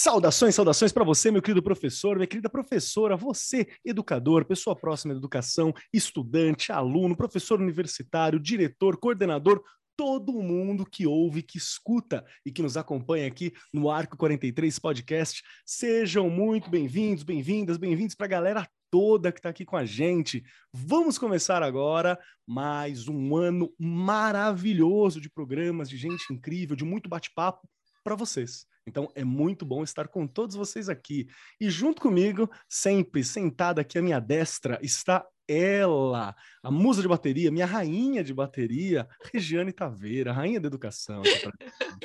Saudações, saudações para você, meu querido professor, minha querida professora, você, educador, pessoa próxima da educação, estudante, aluno, professor universitário, diretor, coordenador, todo mundo que ouve, que escuta e que nos acompanha aqui no Arco 43 Podcast. Sejam muito bem-vindos, bem-vindas, bem-vindos para a galera toda que está aqui com a gente. Vamos começar agora mais um ano maravilhoso de programas, de gente incrível, de muito bate-papo para vocês. Então é muito bom estar com todos vocês aqui. E junto comigo, sempre sentada aqui à minha destra, está ela, a musa de bateria, minha rainha de bateria, Regiane Taveira, rainha da educação.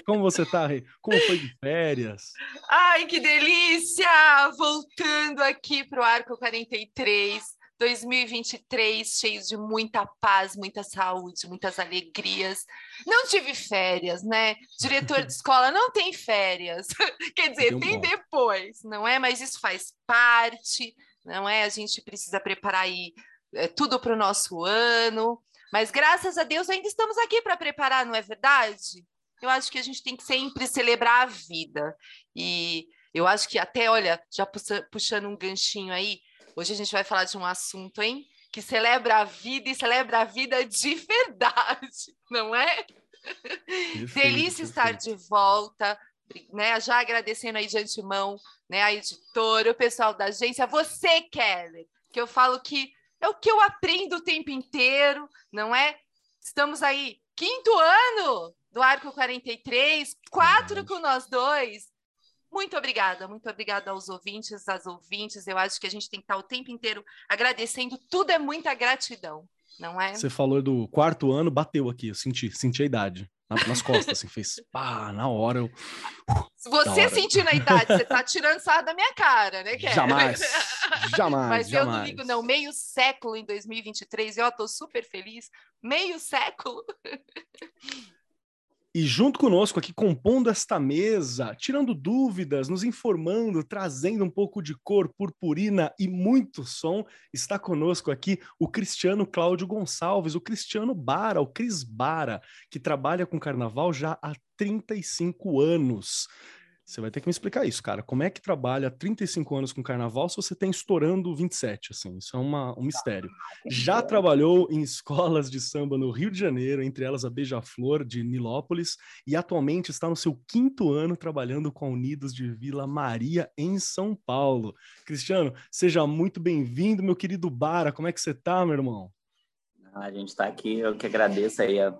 Como você tá, Rê? Como foi de férias? Ai, que delícia! Voltando aqui para o Arco 43 2023 cheios de muita paz, muita saúde, muitas alegrias. Não tive férias, né? Diretor de escola não tem férias. Quer dizer, tem depois, não é? Mas isso faz parte, não é? A gente precisa preparar aí é, tudo para o nosso ano. Mas graças a Deus ainda estamos aqui para preparar, não é verdade? Eu acho que a gente tem que sempre celebrar a vida. E eu acho que até, olha, já puxando um ganchinho aí, Hoje a gente vai falar de um assunto, hein? Que celebra a vida e celebra a vida de verdade, não é? Perfeito, Delícia estar de volta, né? Já agradecendo aí de antemão, né? A editora, o pessoal da agência, você, Kelly, que eu falo que é o que eu aprendo o tempo inteiro, não é? Estamos aí, quinto ano do Arco 43, quatro com nós dois. Muito obrigada, muito obrigada aos ouvintes, às ouvintes. Eu acho que a gente tem que estar o tempo inteiro agradecendo. Tudo é muita gratidão, não é? Você falou do quarto ano, bateu aqui, eu senti, senti a idade. Nas costas, assim, fez pá, na hora eu. Se você sentir na idade, você tá tirando sarro da minha cara, né, Kelly? Jamais, jamais. Mas jamais. eu não ligo, não. Meio século em 2023, eu tô super feliz. Meio século. E junto conosco aqui, compondo esta mesa, tirando dúvidas, nos informando, trazendo um pouco de cor, purpurina e muito som, está conosco aqui o Cristiano Cláudio Gonçalves, o Cristiano Bara, o Cris Bara, que trabalha com carnaval já há 35 anos. Você vai ter que me explicar isso, cara. Como é que trabalha 35 anos com carnaval se você tem estourando 27, assim? Isso é uma, um mistério. Já trabalhou em escolas de samba no Rio de Janeiro, entre elas a Beija-Flor de Nilópolis, e atualmente está no seu quinto ano trabalhando com a Unidos de Vila Maria, em São Paulo. Cristiano, seja muito bem-vindo, meu querido Bara. Como é que você tá, meu irmão? A gente está aqui, eu que agradeço aí a,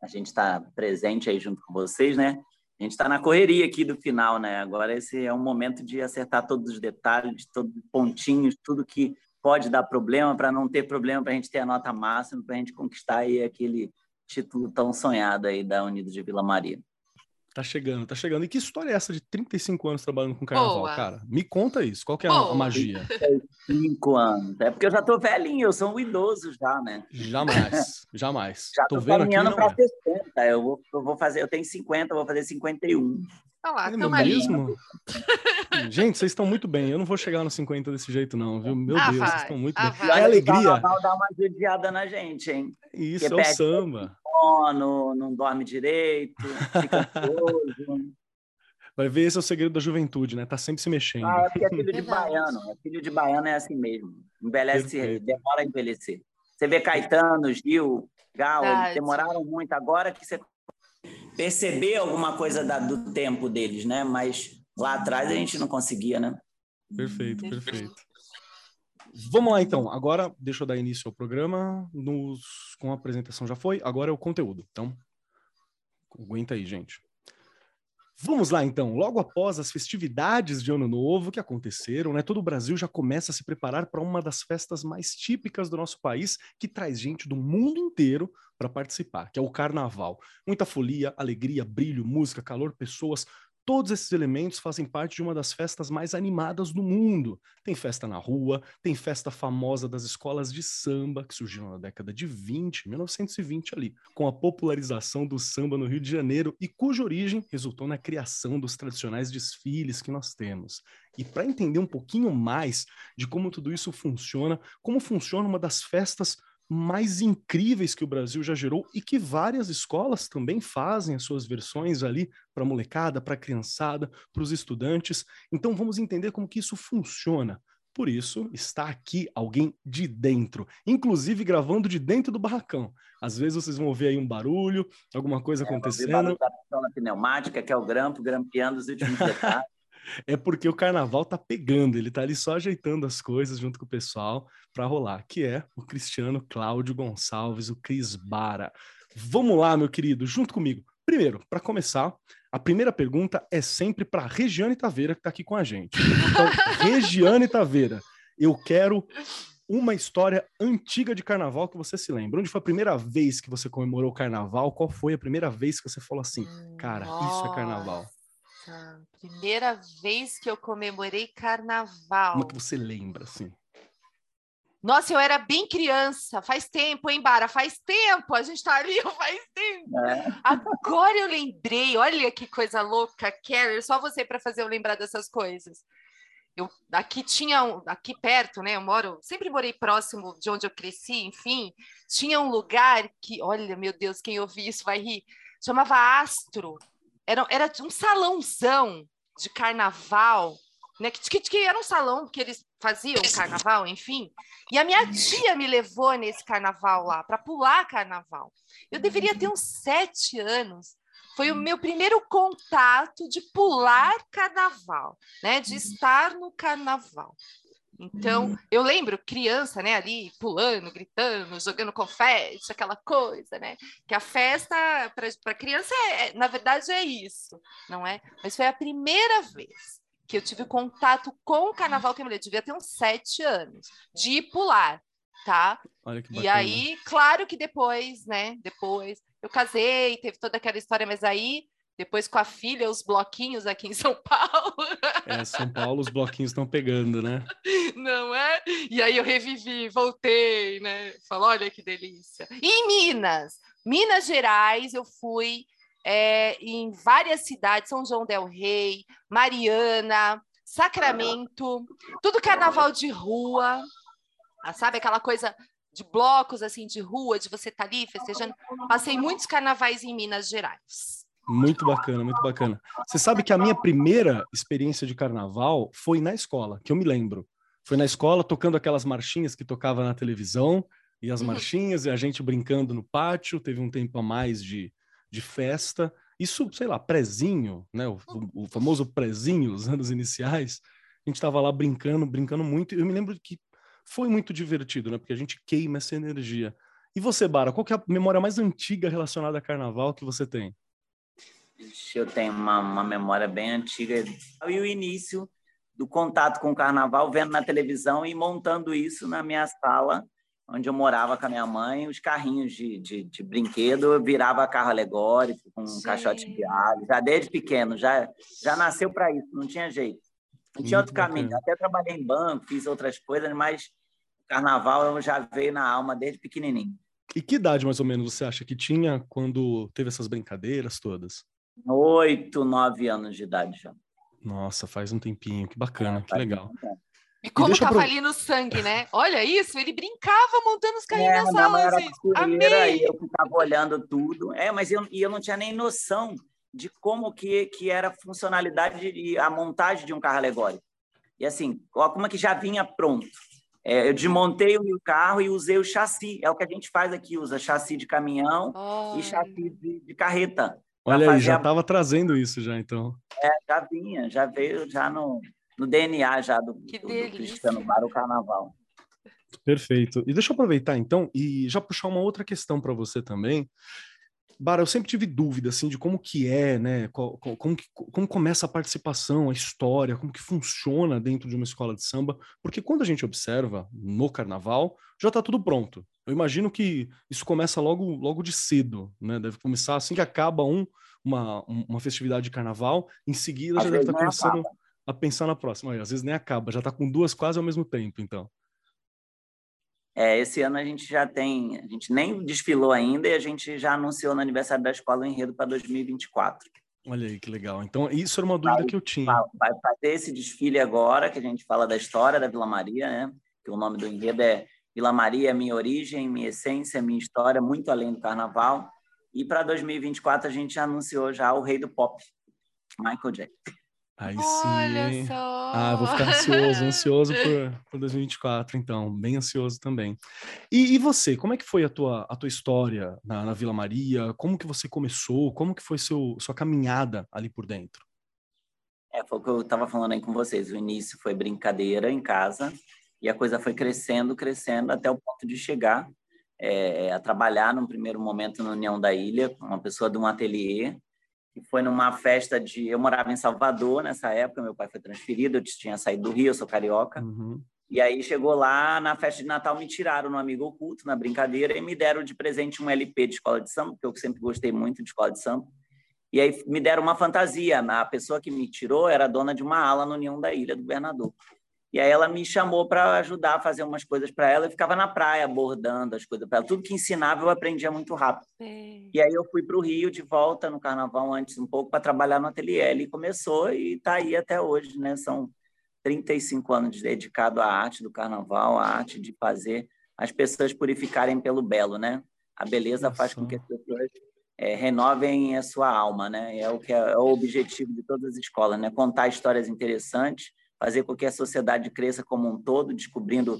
a gente está presente aí junto com vocês, né? A gente está na correria aqui do final, né? Agora esse é um momento de acertar todos os detalhes, todos os pontinhos, tudo que pode dar problema para não ter problema, para a gente ter a nota máxima, para a gente conquistar aí aquele título tão sonhado aí da Unidos de Vila Maria. Tá chegando, tá chegando. E que história é essa de 35 anos trabalhando com carnaval, Boa. cara? Me conta isso. Qual que é Boa. a magia? 35 anos. É porque eu já tô velhinho, eu sou um idoso já, né? Jamais, jamais. Já tô, tô vendo aqui, não pra é. 60. Eu vou, eu vou fazer, eu tenho 50, eu vou fazer 51. Olha lá, é mesmo? Gente, vocês estão muito bem. Eu não vou chegar nos 50 desse jeito, não, viu? Meu ah, Deus, vai. vocês estão muito ah, bem. É alegria. Vai dar uma judiada na gente, hein? Isso, Porque é o samba sono, não dorme direito, fica ansioso. Vai ver, esse é o segredo da juventude, né? Tá sempre se mexendo. Ah, é porque é filho de baiano. É filho de baiano é assim mesmo. Envelhece, Perfeito. demora a envelhecer. Você vê Caetano, Gil, Gal, eles demoraram muito. Agora que você perceber alguma coisa da, do tempo deles, né? Mas lá atrás a gente não conseguia, né? Perfeito, perfeito. Vamos lá então. Agora, deixa eu dar início ao programa. Nos... Com a apresentação já foi, agora é o conteúdo. Então, aguenta aí, gente. Vamos lá então. Logo após as festividades de Ano Novo que aconteceram, né, todo o Brasil já começa a se preparar para uma das festas mais típicas do nosso país, que traz gente do mundo inteiro para participar, que é o Carnaval. Muita folia, alegria, brilho, música, calor, pessoas, Todos esses elementos fazem parte de uma das festas mais animadas do mundo. Tem festa na rua, tem festa famosa das escolas de samba, que surgiram na década de 20, 1920 ali, com a popularização do samba no Rio de Janeiro e cuja origem resultou na criação dos tradicionais desfiles que nós temos. E para entender um pouquinho mais de como tudo isso funciona, como funciona uma das festas mais incríveis que o Brasil já gerou e que várias escolas também fazem as suas versões ali para a molecada, para a criançada, para os estudantes. Então vamos entender como que isso funciona. Por isso, está aqui alguém de dentro, inclusive gravando de dentro do barracão. Às vezes vocês vão ouvir aí um barulho, alguma coisa é, acontecendo. Barulho da pneumática, que é o grampo, grampeando os últimos detalhes. É porque o carnaval tá pegando, ele tá ali só ajeitando as coisas junto com o pessoal para rolar, que é o Cristiano Cláudio Gonçalves, o Cris Bara. Vamos lá, meu querido, junto comigo. Primeiro, para começar, a primeira pergunta é sempre para Regiane Taveira, que está aqui com a gente. Então, Regiane Taveira, eu quero uma história antiga de carnaval que você se lembra. Onde foi a primeira vez que você comemorou o carnaval? Qual foi a primeira vez que você falou assim, cara, Nossa, isso é carnaval? Primeira vez que eu comemorei carnaval. Como é que você lembra, assim? Nossa, eu era bem criança, faz tempo, hein, Bara? Faz tempo, a gente tá ali, faz tempo. É. Agora eu lembrei, olha que coisa louca, Carrie, só você para fazer eu lembrar dessas coisas. Eu aqui tinha um, aqui perto, né? Eu moro, sempre morei próximo de onde eu cresci, enfim, tinha um lugar que, olha, meu Deus, quem ouvir isso vai rir, chamava Astro. Era, era um salãozão de carnaval, né? Que, que, era um salão que eles faziam carnaval, enfim. E a minha tia me levou nesse carnaval lá, para pular carnaval. Eu deveria ter uns sete anos. Foi o meu primeiro contato de pular carnaval, né? De estar no carnaval. Então, eu lembro criança, né, ali pulando, gritando, jogando confete, aquela coisa, né? Que a festa para criança, é, é, na verdade, é isso, não é? Mas foi a primeira vez que eu tive contato com o carnaval que eu devia ter uns sete anos, de pular, tá? Olha que e aí, claro que depois, né? Depois eu casei, teve toda aquela história, mas aí depois com a filha, os bloquinhos aqui em São Paulo. É, São Paulo, os bloquinhos estão pegando, né? Não é? E aí eu revivi, voltei, né? Falou, olha que delícia. E em Minas, Minas Gerais, eu fui é, em várias cidades, São João del Rei, Mariana, Sacramento, tudo carnaval de rua, ah, sabe aquela coisa de blocos assim de rua, de você estar tá ali festejando. Passei muitos carnavais em Minas Gerais. Muito bacana, muito bacana. Você sabe que a minha primeira experiência de carnaval foi na escola, que eu me lembro. Foi na escola tocando aquelas marchinhas que tocava na televisão, e as uhum. marchinhas, e a gente brincando no pátio. Teve um tempo a mais de, de festa. Isso, sei lá, prezinho, né? O, o famoso prezinho, os anos iniciais. A gente estava lá brincando, brincando muito. Eu me lembro que foi muito divertido, né? Porque a gente queima essa energia. E você, Bara, qual é a memória mais antiga relacionada a carnaval que você tem? Eu tenho uma, uma memória bem antiga. E o início do contato com o carnaval, vendo na televisão e montando isso na minha sala onde eu morava com a minha mãe, os carrinhos de, de, de brinquedo, eu virava carro alegórico, com um caixote de alho, já desde pequeno, já, já nasceu para isso, não tinha jeito. Não tinha outro caminho. Até trabalhei em banco, fiz outras coisas, mas carnaval já veio na alma desde pequenininho. E que idade, mais ou menos, você acha que tinha quando teve essas brincadeiras todas? Oito, nove anos de idade já. Nossa, faz um tempinho, que bacana, é, que legal. E como e tava pro... ali no sangue, né? Olha isso, ele brincava montando os carrinhos é, na sala. Assim. Amei! E eu ficava olhando tudo. É, mas eu, e eu não tinha nem noção de como que, que era a funcionalidade e a montagem de um carro alegórico. E assim, como é que já vinha pronto. É, eu desmontei o carro e usei o chassi. É o que a gente faz aqui, usa chassi de caminhão oh. e chassi de, de carreta. Olha aí, já estava a... trazendo isso já, então. É, já vinha, já veio já no, no DNA já do, do, do Cristiano para o Carnaval. Perfeito. E deixa eu aproveitar então e já puxar uma outra questão para você também. Bara, eu sempre tive dúvida assim de como que é, né? Como, como, como começa a participação, a história, como que funciona dentro de uma escola de samba, porque quando a gente observa no carnaval, já está tudo pronto. Eu imagino que isso começa logo logo de cedo, né? Deve começar assim que acaba um, uma, uma festividade de carnaval, em seguida Às já deve estar tá começando acaba a pensar na próxima. Às vezes nem acaba, já está com duas quase ao mesmo tempo, então. É, esse ano a gente já tem, a gente nem desfilou ainda e a gente já anunciou no aniversário da escola o enredo para 2024. Olha aí que legal. Então, isso era uma dúvida vai, que eu tinha. Vai fazer esse desfile agora, que a gente fala da história da Vila Maria, né? Que o nome do enredo é Vila Maria é minha origem, minha essência, minha história, muito além do carnaval. E para 2024 a gente anunciou já o rei do pop, Michael Jackson. Aí sim. Olha só. Ah, vou ficar ansioso, ansioso por, por 2024, então, bem ansioso também. E, e, você, como é que foi a tua, a tua história na, na, Vila Maria? Como que você começou? Como que foi seu, sua caminhada ali por dentro? É, foi o que eu estava falando aí com vocês. O início foi brincadeira em casa e a coisa foi crescendo, crescendo até o ponto de chegar é, a trabalhar num primeiro momento na União da Ilha, uma pessoa de um ateliê que foi numa festa de. Eu morava em Salvador nessa época, meu pai foi transferido, eu tinha saído do Rio, eu sou carioca. Uhum. E aí chegou lá na festa de Natal, me tiraram no amigo oculto, na brincadeira, e me deram de presente um LP de escola de samba, porque eu sempre gostei muito de escola de samba. E aí me deram uma fantasia. A pessoa que me tirou era dona de uma ala no União da Ilha do Governador. E aí ela me chamou para ajudar a fazer umas coisas para ela. Eu ficava na praia abordando as coisas para ela. Tudo que ensinava eu aprendia muito rápido. É. E aí eu fui para o Rio de volta no Carnaval antes um pouco para trabalhar no ateliê. Ele começou e está aí até hoje, né? São 35 anos dedicado à arte do Carnaval, à arte de fazer as pessoas purificarem pelo belo, né? A beleza faz com que as pessoas é, renovem a sua alma, né? É o que é, é o objetivo de todas as escolas, né? Contar histórias interessantes fazer com que a sociedade cresça como um todo, descobrindo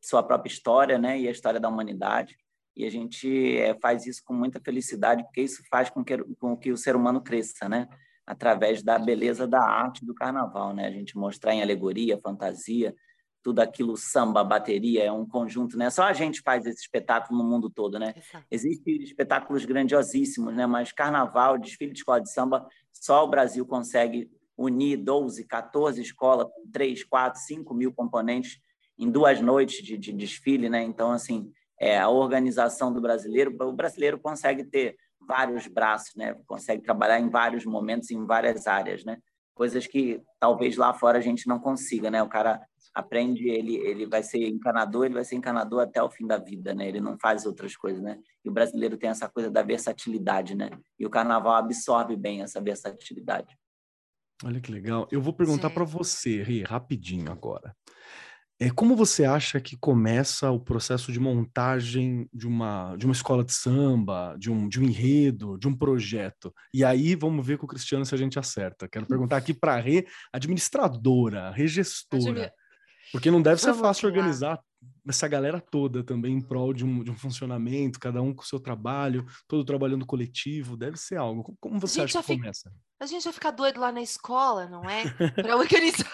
sua própria história, né, e a história da humanidade. E a gente é, faz isso com muita felicidade, porque isso faz com que, com que o ser humano cresça, né, através da beleza da arte do carnaval, né, a gente mostrar em alegoria, fantasia, tudo aquilo samba, bateria, é um conjunto, né? Só a gente faz esse espetáculo no mundo todo, né? Existem espetáculos grandiosíssimos, né? Mas carnaval, desfile de escola de samba, só o Brasil consegue unir 12, 14 escolas com 3, 4, 5 mil componentes em duas noites de, de desfile, né? Então, assim, é, a organização do brasileiro, o brasileiro consegue ter vários braços, né? Consegue trabalhar em vários momentos, em várias áreas, né? Coisas que talvez lá fora a gente não consiga, né? O cara aprende, ele, ele vai ser encanador, ele vai ser encanador até o fim da vida, né? Ele não faz outras coisas, né? E o brasileiro tem essa coisa da versatilidade, né? E o carnaval absorve bem essa versatilidade. Olha que legal. Eu vou perguntar para você, Rê, rapidinho agora. É, como você acha que começa o processo de montagem de uma, de uma escola de samba, de um, de um enredo, de um projeto? E aí vamos ver com o Cristiano se a gente acerta. Quero perguntar aqui para a Rê, administradora, regestora. Porque não deve ser fácil organizar essa galera toda também em prol de um, de um funcionamento, cada um com o seu trabalho, todo trabalhando coletivo, deve ser algo. Como você acha que fica, começa? A gente vai ficar doido lá na escola, não é? Para organizar,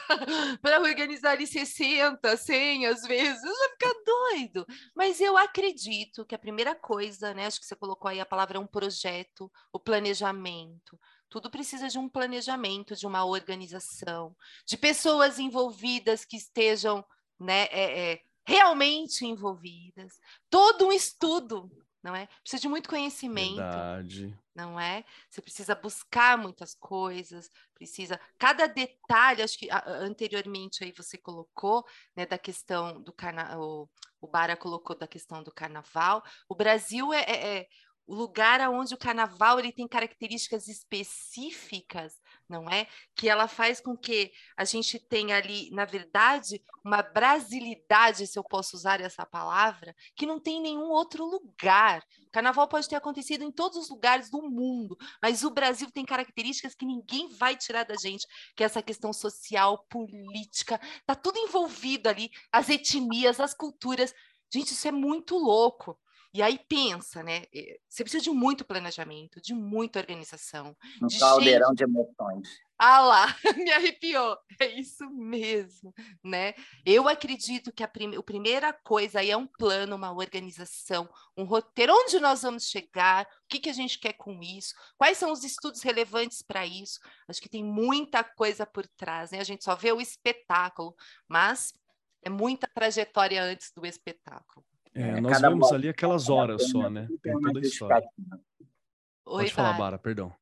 para organizar ali 60, 100 às vezes, vai ficar doido. Mas eu acredito que a primeira coisa, né, acho que você colocou aí a palavra um projeto, o planejamento. Tudo precisa de um planejamento, de uma organização, de pessoas envolvidas que estejam né, é, é, realmente envolvidas, todo um estudo, não é? Precisa de muito conhecimento, Verdade. não é? Você precisa buscar muitas coisas, precisa cada detalhe. Acho que anteriormente aí você colocou, né, da questão do carnaval, o Bara colocou da questão do carnaval. O Brasil é, é, é o lugar onde o carnaval ele tem características específicas, não é? Que ela faz com que a gente tenha ali, na verdade, uma brasilidade, se eu posso usar essa palavra, que não tem em nenhum outro lugar. O carnaval pode ter acontecido em todos os lugares do mundo, mas o Brasil tem características que ninguém vai tirar da gente, que é essa questão social, política, tá tudo envolvido ali, as etnias, as culturas. Gente, isso é muito louco. E aí pensa, né? Eh, você precisa de muito planejamento, de muita organização. Um de caldeirão gente... de emoções. Ah lá, me arrepiou. É isso mesmo, né? Eu acredito que a, prim... a primeira coisa aí é um plano, uma organização, um roteiro. Onde nós vamos chegar? O que, que a gente quer com isso? Quais são os estudos relevantes para isso? Acho que tem muita coisa por trás, né? A gente só vê o espetáculo, mas é muita trajetória antes do espetáculo. É, é, nós vemos ali aquelas horas só, né? Tem toda a história. Oi, Pode falar, Bara, perdão.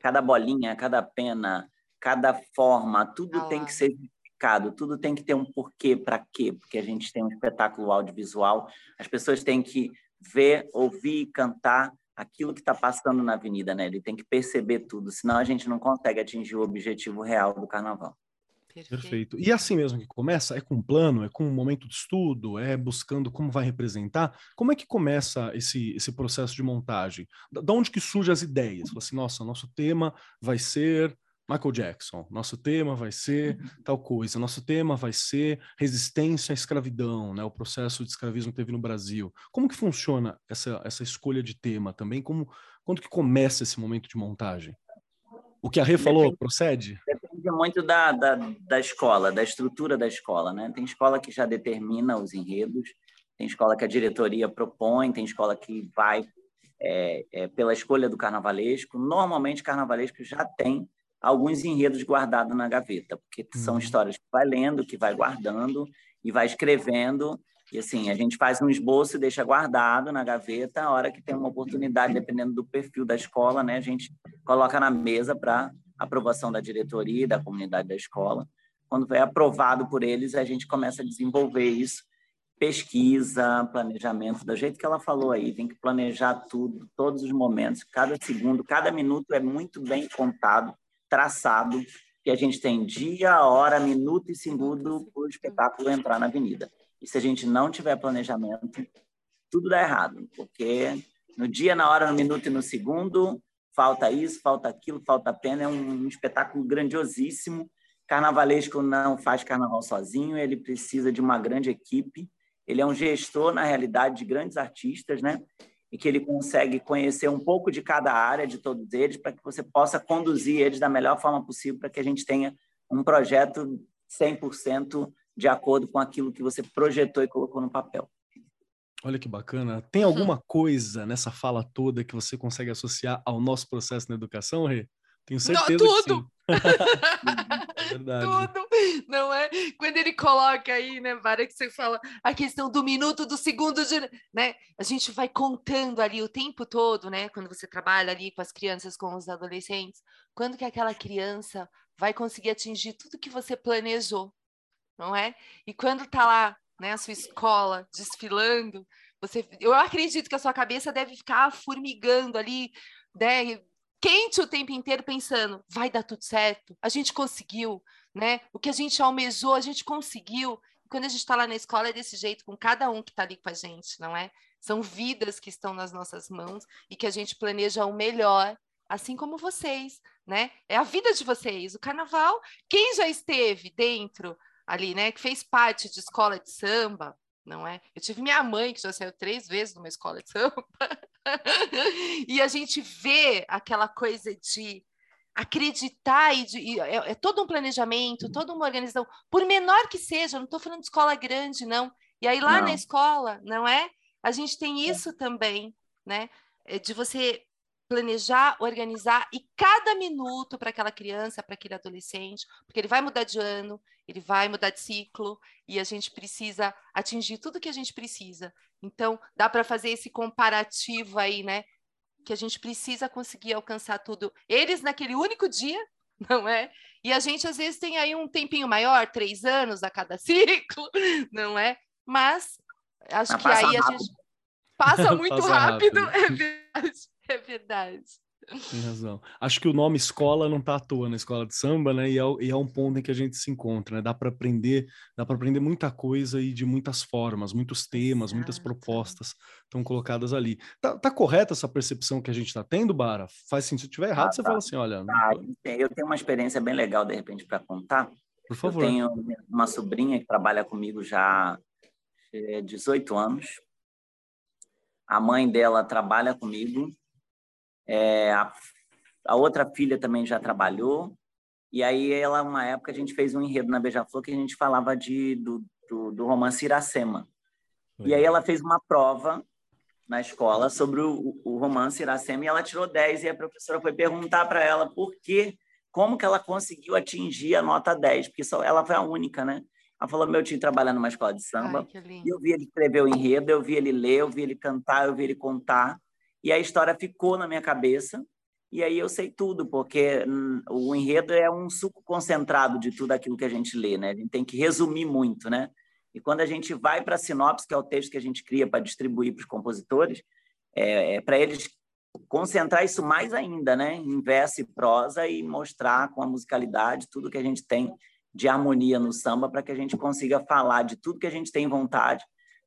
Cada bolinha, cada pena, cada forma, tudo ah, tem que ser explicado, tudo tem que ter um porquê, para quê? Porque a gente tem um espetáculo audiovisual, as pessoas têm que ver, ouvir e cantar aquilo que está passando na avenida, né? Ele tem que perceber tudo, senão a gente não consegue atingir o objetivo real do carnaval. Perfeito. Perfeito. E assim mesmo que começa? É com um plano? É com um momento de estudo? É buscando como vai representar? Como é que começa esse, esse processo de montagem? Da onde que surgem as ideias? Fala assim, nossa, nosso tema vai ser Michael Jackson. Nosso tema vai ser tal coisa. Nosso tema vai ser resistência à escravidão, né? O processo de escravismo que teve no Brasil. Como que funciona essa, essa escolha de tema também? Como, quando que começa esse momento de montagem? O que a Rê falou depende, procede? Depende muito da, da, da escola, da estrutura da escola. Né? Tem escola que já determina os enredos, tem escola que a diretoria propõe, tem escola que vai é, é, pela escolha do carnavalesco. Normalmente, carnavalesco já tem alguns enredos guardados na gaveta, porque são uhum. histórias que vai lendo, que vai guardando e vai escrevendo e assim, a gente faz um esboço e deixa guardado na gaveta, a hora que tem uma oportunidade, dependendo do perfil da escola, né, a gente coloca na mesa para aprovação da diretoria e da comunidade da escola. Quando é aprovado por eles, a gente começa a desenvolver isso, pesquisa, planejamento, do jeito que ela falou aí, tem que planejar tudo, todos os momentos, cada segundo, cada minuto é muito bem contado, traçado, que a gente tem dia, hora, minuto e segundo para o espetáculo entrar na avenida. E se a gente não tiver planejamento, tudo dá errado, porque no dia, na hora, no minuto e no segundo, falta isso, falta aquilo, falta pena. É um, espetáculo grandiosíssimo. Carnavalesco não faz carnaval sozinho, ele precisa de uma grande equipe. Ele é um gestor, na realidade, de grandes artistas, né? E que ele consegue conhecer um pouco de cada área, de todos eles, para que você possa conduzir eles da melhor forma possível, para que a gente tenha um projeto 100% de acordo com aquilo que você projetou e colocou no papel. Olha que bacana. Tem alguma coisa nessa fala toda que você consegue associar ao nosso processo na educação, Rê? Tenho certeza não, tudo. que sim. é verdade. Tudo, não é? Quando ele coloca aí, né, Vara, que você fala a questão do minuto, do segundo, de, né? A gente vai contando ali o tempo todo, né? Quando você trabalha ali com as crianças, com os adolescentes, quando que aquela criança vai conseguir atingir tudo que você planejou, não é? E quando está lá, né, a sua escola desfilando, você, eu acredito que a sua cabeça deve ficar formigando ali, né, quente o tempo inteiro pensando, vai dar tudo certo, a gente conseguiu, né? O que a gente almejou, a gente conseguiu. E quando a gente está lá na escola é desse jeito, com cada um que está ali com a gente, não é? São vidas que estão nas nossas mãos e que a gente planeja o melhor, assim como vocês, né? É a vida de vocês. O carnaval, quem já esteve dentro ali, né, que fez parte de escola de samba, não é? Eu tive minha mãe que já saiu três vezes numa escola de samba, e a gente vê aquela coisa de acreditar e, de, e é, é, todo um planejamento, toda uma organização, por menor que seja, não estou falando de escola grande, não. E aí lá não. na escola, não é? A gente tem é. isso é. também, né? É de você planejar, organizar e cada minuto para aquela criança, para aquele adolescente, porque ele vai mudar de ano, ele vai mudar de ciclo e a gente precisa atingir tudo que a gente precisa. Então, dá para fazer esse comparativo aí, né? Que a gente precisa conseguir alcançar tudo. Eles naquele único dia, não é? E a gente às vezes tem aí um tempinho maior, três anos a cada ciclo, não é? Mas acho Mas que aí rápido. a gente passa muito passa rápido, rápido, é verdade, é verdade. Tem razão. Acho que o nome escola não está à toa na escola de samba, né? E é, e é um ponto em que a gente se encontra, né? Dá para aprender, dá para aprender muita coisa e de muitas formas, muitos temas, Exato. muitas propostas estão colocadas ali. Tá, tá correta essa percepção que a gente está tendo, Bara? Faz sentido. Se tiver errado, ah, você tá. fala assim, olha. Ah, eu tenho uma experiência bem legal de repente para contar. Por favor. Eu tenho uma sobrinha que trabalha comigo já há 18 anos. A mãe dela trabalha comigo é, a, a, outra filha também já trabalhou. E aí, ela, uma época, a gente fez um enredo na Beija-Flor que a gente falava de, do, do, do romance Iracema. E aí, ela fez uma prova na escola sobre o, o romance Iracema e ela tirou 10. E a professora foi perguntar para ela por que, como que ela conseguiu atingir a nota 10, porque só, ela foi a única, né? Ela falou: meu tio trabalha numa escola de samba. Ai, e eu vi ele escrever o enredo, eu vi ele ler, eu vi ele cantar, eu vi ele contar. E a história ficou na minha cabeça, e aí eu sei tudo, porque hum, o enredo é um suco concentrado de tudo aquilo que a gente lê, né? A gente tem que resumir muito, né? E quando a gente vai para a sinopse, que é o texto que a gente cria para distribuir para os compositores, é, é para eles concentrar isso mais ainda, né? Em verso e prosa e mostrar com a musicalidade tudo que a gente tem de harmonia no samba para que a gente consiga falar de tudo que a gente tem vontade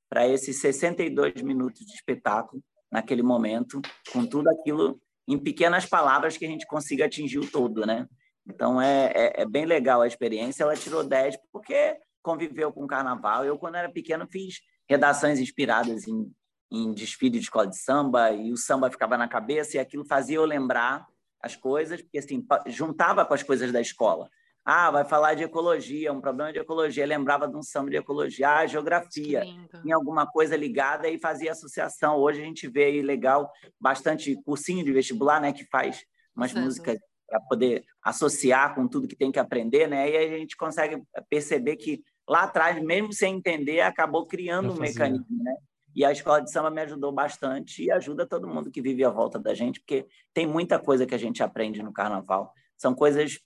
para esses 62 minutos de espetáculo naquele momento, com tudo aquilo em pequenas palavras que a gente consiga atingir o todo, né? Então é, é, é bem legal a experiência. Ela tirou 10 porque conviveu com o carnaval. Eu, quando era pequeno, fiz redações inspiradas em, em desfile de escola de samba e o samba ficava na cabeça e aquilo fazia eu lembrar as coisas, porque assim, juntava com as coisas da escola. Ah, vai falar de ecologia, um problema de ecologia. lembrava de um samba de ecologia, ah, geografia. Tinha alguma coisa ligada e fazia associação. Hoje a gente vê aí legal, bastante cursinho de vestibular, né, que faz umas Exato. músicas para poder associar com tudo que tem que aprender, né? E aí a gente consegue perceber que lá atrás, mesmo sem entender, acabou criando um mecanismo, né? E a escola de samba me ajudou bastante e ajuda todo mundo que vive à volta da gente, porque tem muita coisa que a gente aprende no carnaval. São coisas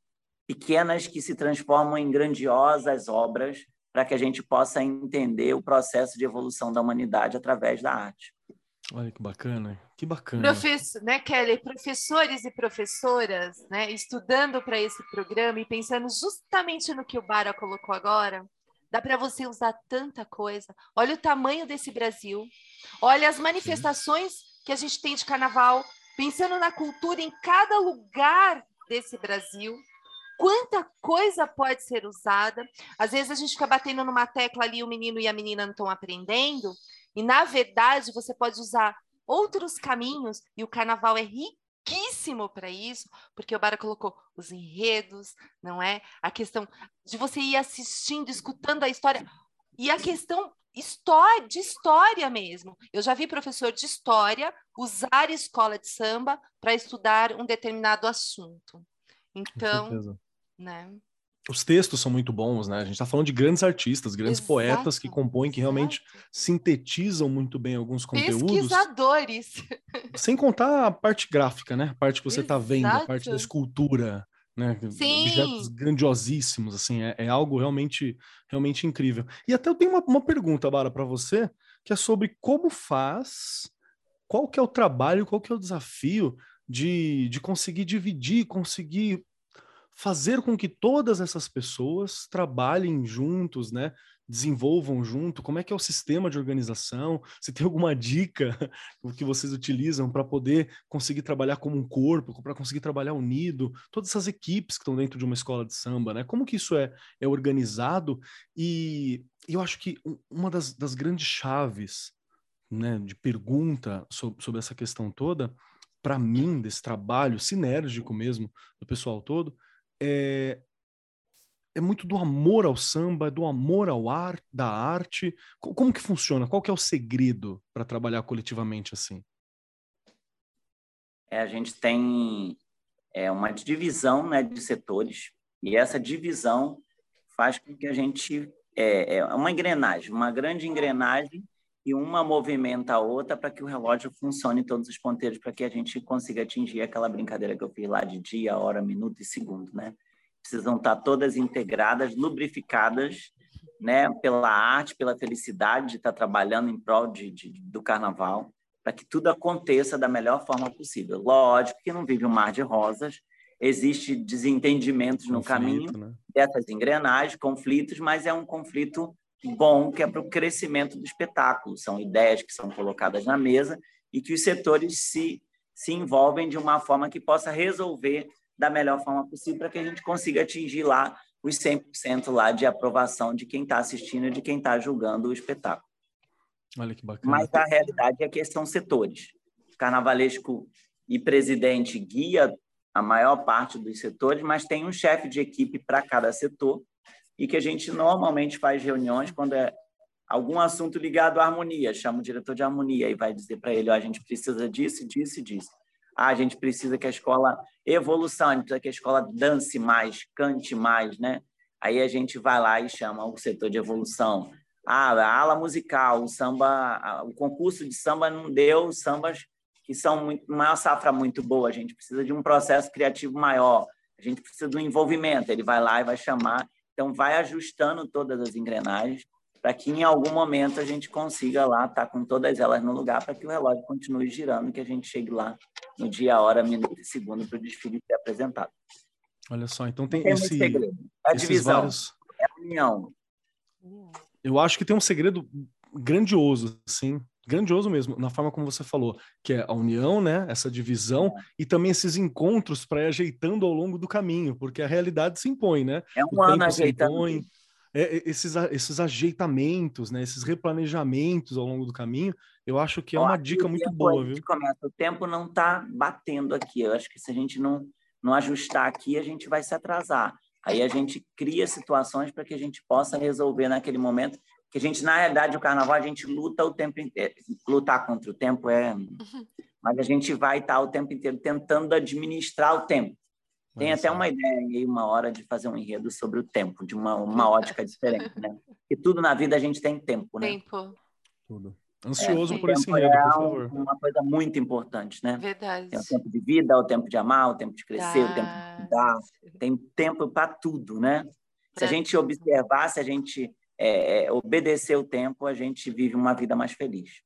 pequenas que se transformam em grandiosas obras para que a gente possa entender o processo de evolução da humanidade através da arte. Olha que bacana, que bacana. Professor, né, Kelly? Professores e professoras, né, estudando para esse programa e pensando justamente no que o Bara colocou agora, dá para você usar tanta coisa. Olha o tamanho desse Brasil, olha as manifestações Sim. que a gente tem de carnaval, pensando na cultura em cada lugar desse Brasil. Quanta coisa pode ser usada. Às vezes a gente fica batendo numa tecla ali, o menino e a menina não estão aprendendo, e na verdade você pode usar outros caminhos, e o carnaval é riquíssimo para isso, porque o Bara colocou os enredos, não é? A questão de você ir assistindo, escutando a história, e a questão história, de história mesmo. Eu já vi professor de história usar escola de samba para estudar um determinado assunto. Então, né? os textos são muito bons, né? A gente está falando de grandes artistas, grandes Exato. poetas que compõem, que realmente Exato. sintetizam muito bem alguns conteúdos. Pesquisadores. Sem contar a parte gráfica, né? A parte que você está vendo, a parte da escultura, né? Sim. Objetos grandiosíssimos, assim, é, é, algo realmente, realmente incrível. E até eu tenho uma, uma pergunta, Bara, para você, que é sobre como faz, qual que é o trabalho, qual que é o desafio de, de conseguir dividir, conseguir fazer com que todas essas pessoas trabalhem juntos, né? Desenvolvam junto, como é que é o sistema de organização? Se tem alguma dica que vocês utilizam para poder conseguir trabalhar como um corpo, para conseguir trabalhar unido, todas essas equipes que estão dentro de uma escola de samba, né? Como que isso é, é organizado? E eu acho que uma das, das grandes chaves né, de pergunta sobre, sobre essa questão toda, para mim, desse trabalho sinérgico mesmo do pessoal todo, é, é muito do amor ao samba, do amor ao ar, da arte. Como que funciona? Qual que é o segredo para trabalhar coletivamente assim? É, a gente tem é, uma divisão né, de setores e essa divisão faz com que a gente é, é uma engrenagem, uma grande engrenagem e uma movimenta a outra para que o relógio funcione em todos os ponteiros, para que a gente consiga atingir aquela brincadeira que eu fiz lá de dia, hora, minuto e segundo, né? Precisam estar todas integradas, lubrificadas, né? Pela arte, pela felicidade de estar trabalhando em prol de, de do carnaval, para que tudo aconteça da melhor forma possível. Lógico que não vive um mar de rosas, existe desentendimentos no caminho né? dessas engrenagens, conflitos, mas é um conflito bom que é para o crescimento do espetáculo. São ideias que são colocadas na mesa e que os setores se, se envolvem de uma forma que possa resolver da melhor forma possível para que a gente consiga atingir lá os 100% lá de aprovação de quem está assistindo e de quem está julgando o espetáculo. Olha que bacana. Mas a realidade é que são setores. Carnavalesco e presidente guia a maior parte dos setores, mas tem um chefe de equipe para cada setor e que a gente normalmente faz reuniões quando é algum assunto ligado à harmonia, chama o diretor de harmonia e vai dizer para ele, oh, a gente precisa disso, disso e disso. Ah, a gente precisa que a escola evolução, a gente precisa que a escola dance mais, cante mais, né? Aí a gente vai lá e chama o setor de evolução. Ah, a ala musical, o samba, o concurso de samba não deu sambas que são muito, uma safra muito boa. A gente precisa de um processo criativo maior. A gente precisa do envolvimento. Ele vai lá e vai chamar então, vai ajustando todas as engrenagens para que em algum momento a gente consiga lá estar tá com todas elas no lugar para que o relógio continue girando, que a gente chegue lá no dia, hora, minuto e segundo para o desfile ser apresentado. Olha só, então tem, tem esse, a divisão, vários... é a união. Eu acho que tem um segredo grandioso, sim, grandioso mesmo, na forma como você falou, que é a união, né, essa divisão é. e também esses encontros para ir ajeitando ao longo do caminho, porque a realidade se impõe, né? É um ano ajeitando. Impõe, é, é, esses, esses ajeitamentos, né, esses replanejamentos ao longo do caminho, eu acho que é uma dica muito boa, viu? Começa, o tempo não está batendo aqui. Eu acho que se a gente não, não ajustar aqui, a gente vai se atrasar. Aí a gente cria situações para que a gente possa resolver naquele momento que a gente, na realidade, o carnaval, a gente luta o tempo inteiro. Lutar contra o tempo é... Mas a gente vai estar o tempo inteiro tentando administrar o tempo. Tem até uma ideia aí, uma hora, de fazer um enredo sobre o tempo, de uma, uma ótica diferente, né? Porque tudo na vida a gente tem tempo, né? Tempo. Tudo. Ansioso é, por esse enredo, é por favor. uma coisa muito importante, né? Verdade. Tem o tempo de vida, o tempo de amar, o tempo de crescer, o tempo de cuidar. Tem tempo para tudo, né? Se a gente observar, se a gente é, é, obedecer o tempo, a gente vive uma vida mais feliz.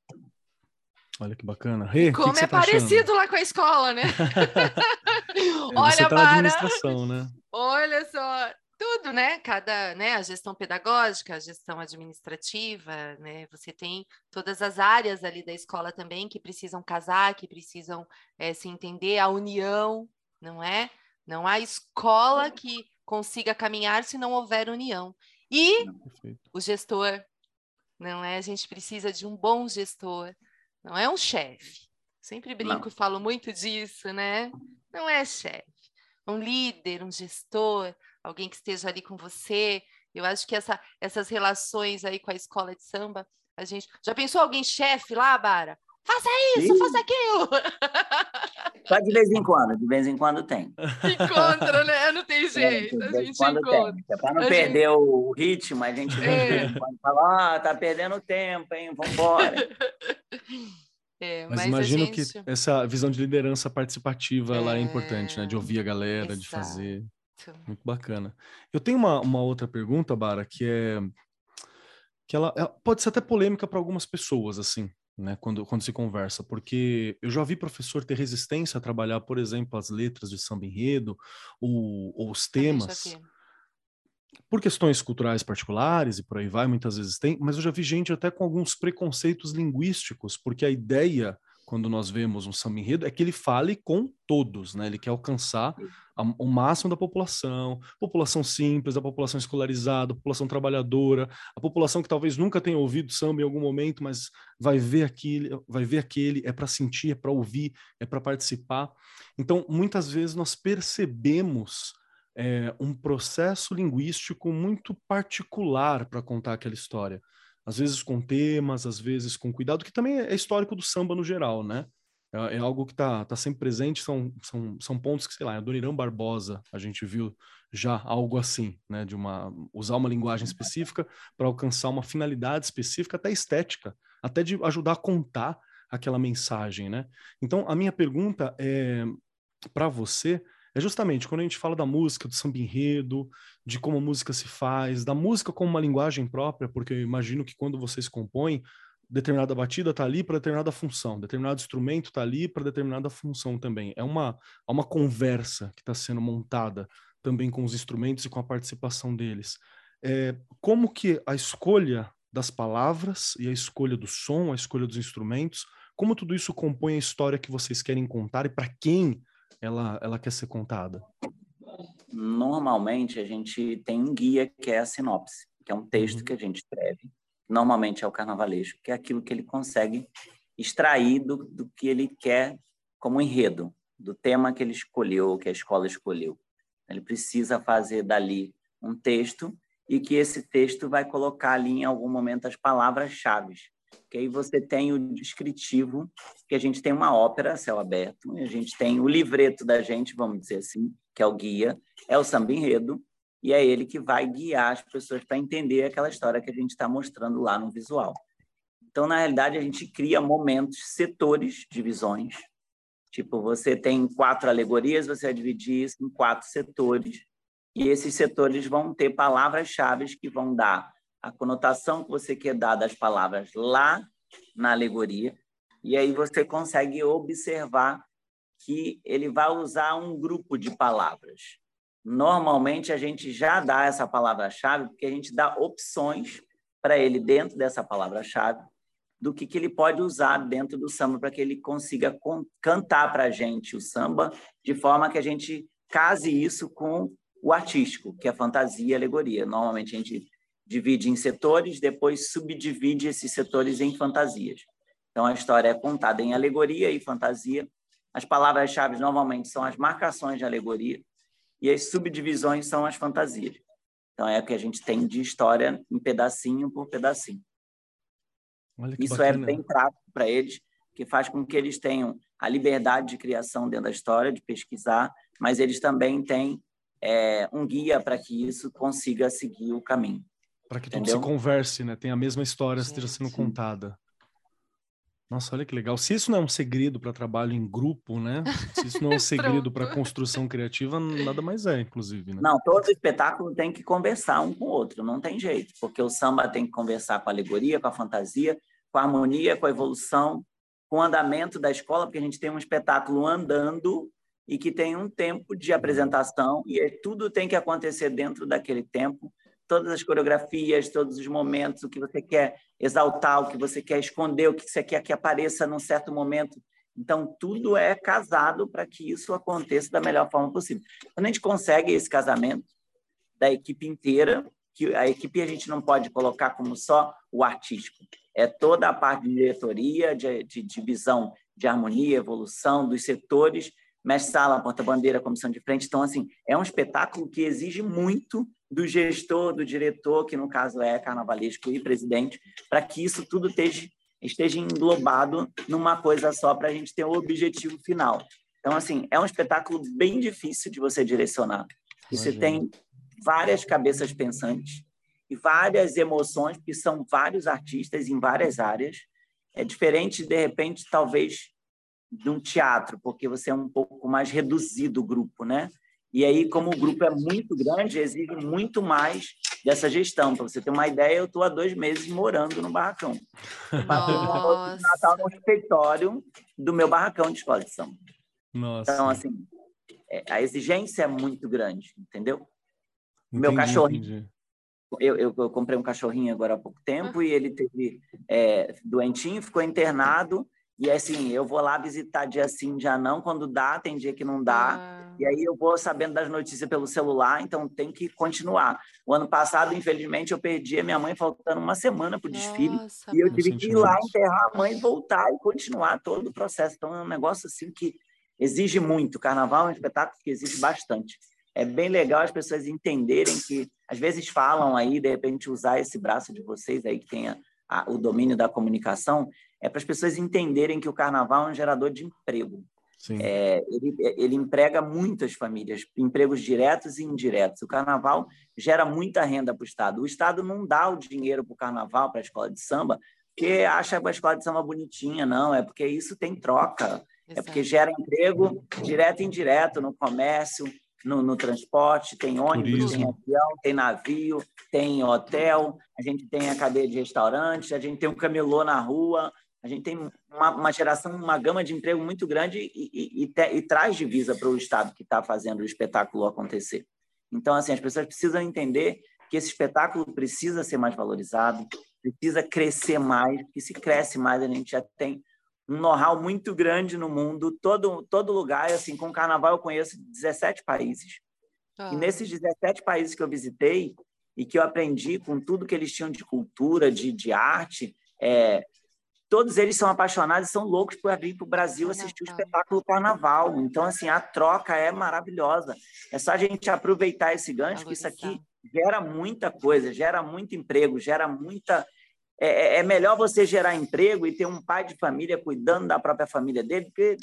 Olha que bacana. Rê, Como que que é tá parecido achando? lá com a escola, né? Olha, Você tá administração, né? Olha só, tudo, né? Cada, né? A gestão pedagógica, a gestão administrativa, né? Você tem todas as áreas ali da escola também que precisam casar, que precisam é, se entender, a união, não é? Não há escola que consiga caminhar se não houver união. E o gestor, não é? A gente precisa de um bom gestor, não é um chefe. Sempre brinco não. e falo muito disso, né? Não é chefe. Um líder, um gestor, alguém que esteja ali com você. Eu acho que essa, essas relações aí com a escola de samba, a gente. Já pensou alguém chefe lá, Bara? Faça isso, Sim. faça aquilo. Só de vez em quando, de vez em quando tem. Encontra, né? Não tem jeito. É, a gente encontra. É para não a perder gente... o ritmo, a gente é. fala, ah, tá perdendo tempo, hein? Vambora. É, mas, mas imagino gente... que essa visão de liderança participativa é... ela é importante, né? De ouvir a galera, Exato. de fazer. Muito bacana. Eu tenho uma, uma outra pergunta, Bara, que é que ela, ela pode ser até polêmica para algumas pessoas, assim, né, quando, quando se conversa, porque eu já vi professor ter resistência a trabalhar, por exemplo, as letras de samba enredo ou, ou os temas, por questões culturais particulares e por aí vai, muitas vezes tem, mas eu já vi gente até com alguns preconceitos linguísticos, porque a ideia quando nós vemos um samba enredo é que ele fale com todos, né? Ele quer alcançar a, o máximo da população, população simples, a população escolarizada, a população trabalhadora, a população que talvez nunca tenha ouvido samba em algum momento, mas vai ver aquele, vai ver aquele, é para sentir, é para ouvir, é para participar. Então, muitas vezes nós percebemos é, um processo linguístico muito particular para contar aquela história às vezes com temas, às vezes com cuidado, que também é histórico do samba no geral, né? É, é algo que está tá sempre presente, são, são, são pontos que, sei lá, a Dona Barbosa, a gente viu já algo assim, né? De uma, usar uma linguagem específica para alcançar uma finalidade específica, até estética, até de ajudar a contar aquela mensagem, né? Então, a minha pergunta é para você é justamente quando a gente fala da música, do samba enredo, de como a música se faz, da música como uma linguagem própria, porque eu imagino que quando vocês compõem, determinada batida está ali para determinada função, determinado instrumento está ali para determinada função também. É uma, é uma conversa que está sendo montada também com os instrumentos e com a participação deles. É, como que a escolha das palavras e a escolha do som, a escolha dos instrumentos, como tudo isso compõe a história que vocês querem contar e para quem ela, ela quer ser contada? Normalmente a gente tem um guia que é a sinopse, que é um texto uhum. que a gente escreve. Normalmente é o carnavalesco, que é aquilo que ele consegue extrair do, do que ele quer como enredo, do tema que ele escolheu, que a escola escolheu. Ele precisa fazer dali um texto e que esse texto vai colocar ali em algum momento as palavras-chave que aí você tem o descritivo, que a gente tem uma ópera céu aberto, a gente tem o livreto da gente, vamos dizer assim, que é o guia, é o samba enredo, e é ele que vai guiar as pessoas para entender aquela história que a gente está mostrando lá no visual. Então, na realidade, a gente cria momentos, setores, divisões. Tipo, você tem quatro alegorias, você vai dividir isso em quatro setores, e esses setores vão ter palavras-chave que vão dar a conotação que você quer dar das palavras lá na alegoria, e aí você consegue observar que ele vai usar um grupo de palavras. normalmente a gente já dá essa palavra-chave, porque a gente dá opções para ele dentro dessa palavra-chave do que, que ele pode usar dentro do samba para que ele consiga cantar para a gente o samba de forma que a gente case isso com o artístico, que é fantasia e alegoria. Normalmente a gente divide em setores, depois subdivide esses setores em fantasias. Então a história é contada em alegoria e fantasia. As palavras-chave normalmente são as marcações de alegoria e as subdivisões são as fantasias. Então é o que a gente tem de história em pedacinho por pedacinho. Isso é bacana. é bem prático para eles, que faz com que eles tenham a liberdade de criação dentro da história, de pesquisar, mas eles também têm é, um guia para que isso consiga seguir o caminho. Para que tudo se converse, né? Tem a mesma história esteja sendo sim. contada. Nossa, olha que legal. Se isso não é um segredo para trabalho em grupo, né? Se isso não é um segredo para construção criativa, nada mais é, inclusive. Né? Não, todo espetáculo tem que conversar um com o outro, não tem jeito, porque o samba tem que conversar com a alegoria, com a fantasia, com a harmonia, com a evolução, com o andamento da escola, porque a gente tem um espetáculo andando e que tem um tempo de apresentação e tudo tem que acontecer dentro daquele tempo todas as coreografias, todos os momentos, o que você quer exaltar, o que você quer esconder, o que você quer que apareça num certo momento. Então, tudo é casado para que isso aconteça da melhor forma possível. Quando a gente consegue esse casamento da equipe inteira, que a equipe a gente não pode colocar como só o artístico, é toda a parte de diretoria, de, de, de visão de harmonia, evolução dos setores, mestre-sala, porta-bandeira, comissão de frente. Então, assim, é um espetáculo que exige muito do gestor, do diretor, que no caso é carnavalesco e presidente, para que isso tudo esteja, esteja englobado numa coisa só para a gente ter o objetivo final. Então, assim, é um espetáculo bem difícil de você direcionar. Você tem várias cabeças pensantes e várias emoções, porque são vários artistas em várias áreas. É diferente, de repente, talvez, de um teatro, porque você é um pouco mais reduzido o grupo, né? E aí, como o grupo é muito grande, exige muito mais dessa gestão. Para você ter uma ideia, eu estou há dois meses morando no barracão. Natal no escritório do meu barracão de escola de samba. Nossa. Então, assim, é, a exigência é muito grande, entendeu? Entendi, meu cachorrinho. Eu, eu, eu, comprei um cachorrinho agora há pouco tempo ah. e ele teve é, doentinho, ficou internado e assim, eu vou lá visitar dia sim, dia não, quando dá, tem dia que não dá. Ah. E aí eu vou sabendo das notícias pelo celular, então tem que continuar. O ano passado, infelizmente, eu perdi a minha mãe faltando uma semana para o desfile. E eu tive que ir lá enterrar a mãe, voltar e continuar todo o processo. Então é um negócio assim que exige muito. Carnaval é um espetáculo que exige bastante. É bem legal as pessoas entenderem que, às vezes, falam aí, de repente, usar esse braço de vocês aí que tenha a, o domínio da comunicação, é para as pessoas entenderem que o carnaval é um gerador de emprego. É, ele, ele emprega muitas famílias, empregos diretos e indiretos. O carnaval gera muita renda para o Estado. O Estado não dá o dinheiro para o carnaval, para a escola de samba, porque acha a escola de samba bonitinha, não. É porque isso tem troca. Exato. É porque gera emprego direto e indireto no comércio, no, no transporte, tem ônibus, Turismo. tem avião, tem navio, tem hotel, a gente tem a cadeia de restaurantes, a gente tem um camelô na rua, a gente tem uma, uma geração, uma gama de emprego muito grande e, e, e, te, e traz divisa para o Estado que está fazendo o espetáculo acontecer. Então, assim, as pessoas precisam entender que esse espetáculo precisa ser mais valorizado, precisa crescer mais, porque se cresce mais, a gente já tem um know-how muito grande no mundo, todo, todo lugar. Assim, com o carnaval eu conheço 17 países. Ah. E nesses 17 países que eu visitei e que eu aprendi com tudo que eles tinham de cultura, de, de arte, é, todos eles são apaixonados e são loucos por vir para o Brasil assistir o espetáculo Carnaval. Então, assim, a troca é maravilhosa. É só a gente aproveitar esse gancho, que isso aqui gera muita coisa, gera muito emprego, gera muita. É, é, é, melhor você gerar emprego e ter um pai de família cuidando da própria família dele, porque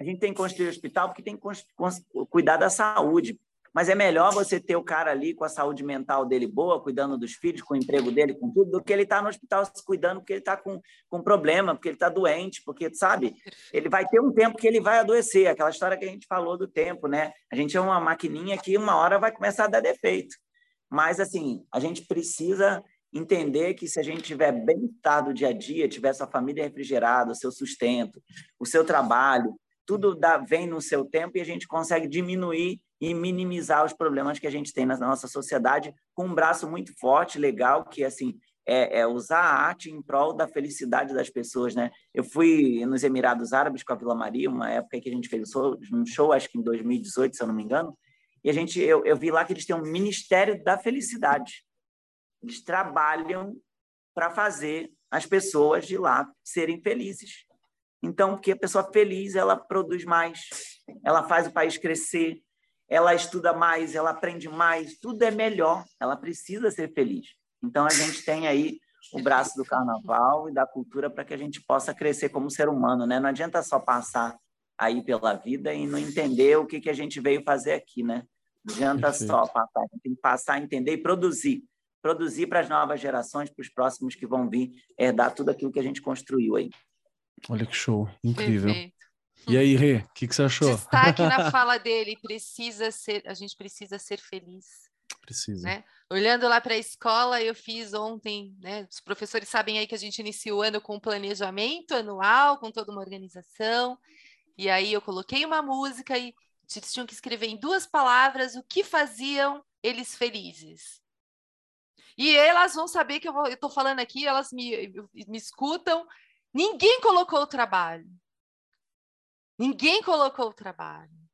a gente tem que construir hospital porque tem que cuidar da saúde. Mas é melhor você ter o cara ali com a saúde mental dele boa, cuidando dos filhos, com o emprego dele, com tudo, do que ele estar tá no hospital se cuidando porque ele está com, com problema, porque ele está doente, porque, sabe, ele vai ter um tempo que ele vai adoecer. Aquela história que a gente falou do tempo, né? A gente é uma maquininha que uma hora vai começar a dar defeito. Mas, assim, a gente precisa entender que se a gente tiver bem-estar do dia a dia, tiver sua família refrigerada, o seu sustento, o seu trabalho, tudo dá, vem no seu tempo e a gente consegue diminuir e minimizar os problemas que a gente tem na nossa sociedade com um braço muito forte, legal, que assim é, é, usar a arte em prol da felicidade das pessoas, né? Eu fui nos Emirados Árabes com a Vila Maria, uma época que a gente fez um show, acho que em 2018, se eu não me engano, e a gente, eu, eu vi lá que eles têm um Ministério da Felicidade. Eles trabalham para fazer as pessoas de lá serem felizes. Então, porque a pessoa feliz, ela produz mais, ela faz o país crescer, ela estuda mais, ela aprende mais, tudo é melhor, ela precisa ser feliz. Então, a gente tem aí o braço do carnaval e da cultura para que a gente possa crescer como ser humano, né? Não adianta só passar aí pela vida e não entender o que, que a gente veio fazer aqui, né? Não adianta Perfeito. só passar, a gente tem que passar, entender e produzir. Produzir para as novas gerações, para os próximos que vão vir, herdar tudo aquilo que a gente construiu aí. Olha que show, incrível. Perfeito. E aí, Rê, o que, que você achou? Destaque na fala dele, precisa ser, a gente precisa ser feliz. Precisa. Né? Olhando lá para a escola, eu fiz ontem, né? Os professores sabem aí que a gente inicia o ano com um planejamento anual, com toda uma organização. E aí eu coloquei uma música e eles tinham que escrever em duas palavras o que faziam eles felizes. E elas vão saber que eu estou falando aqui, elas me, me escutam. Ninguém colocou o trabalho. Ninguém colocou o trabalho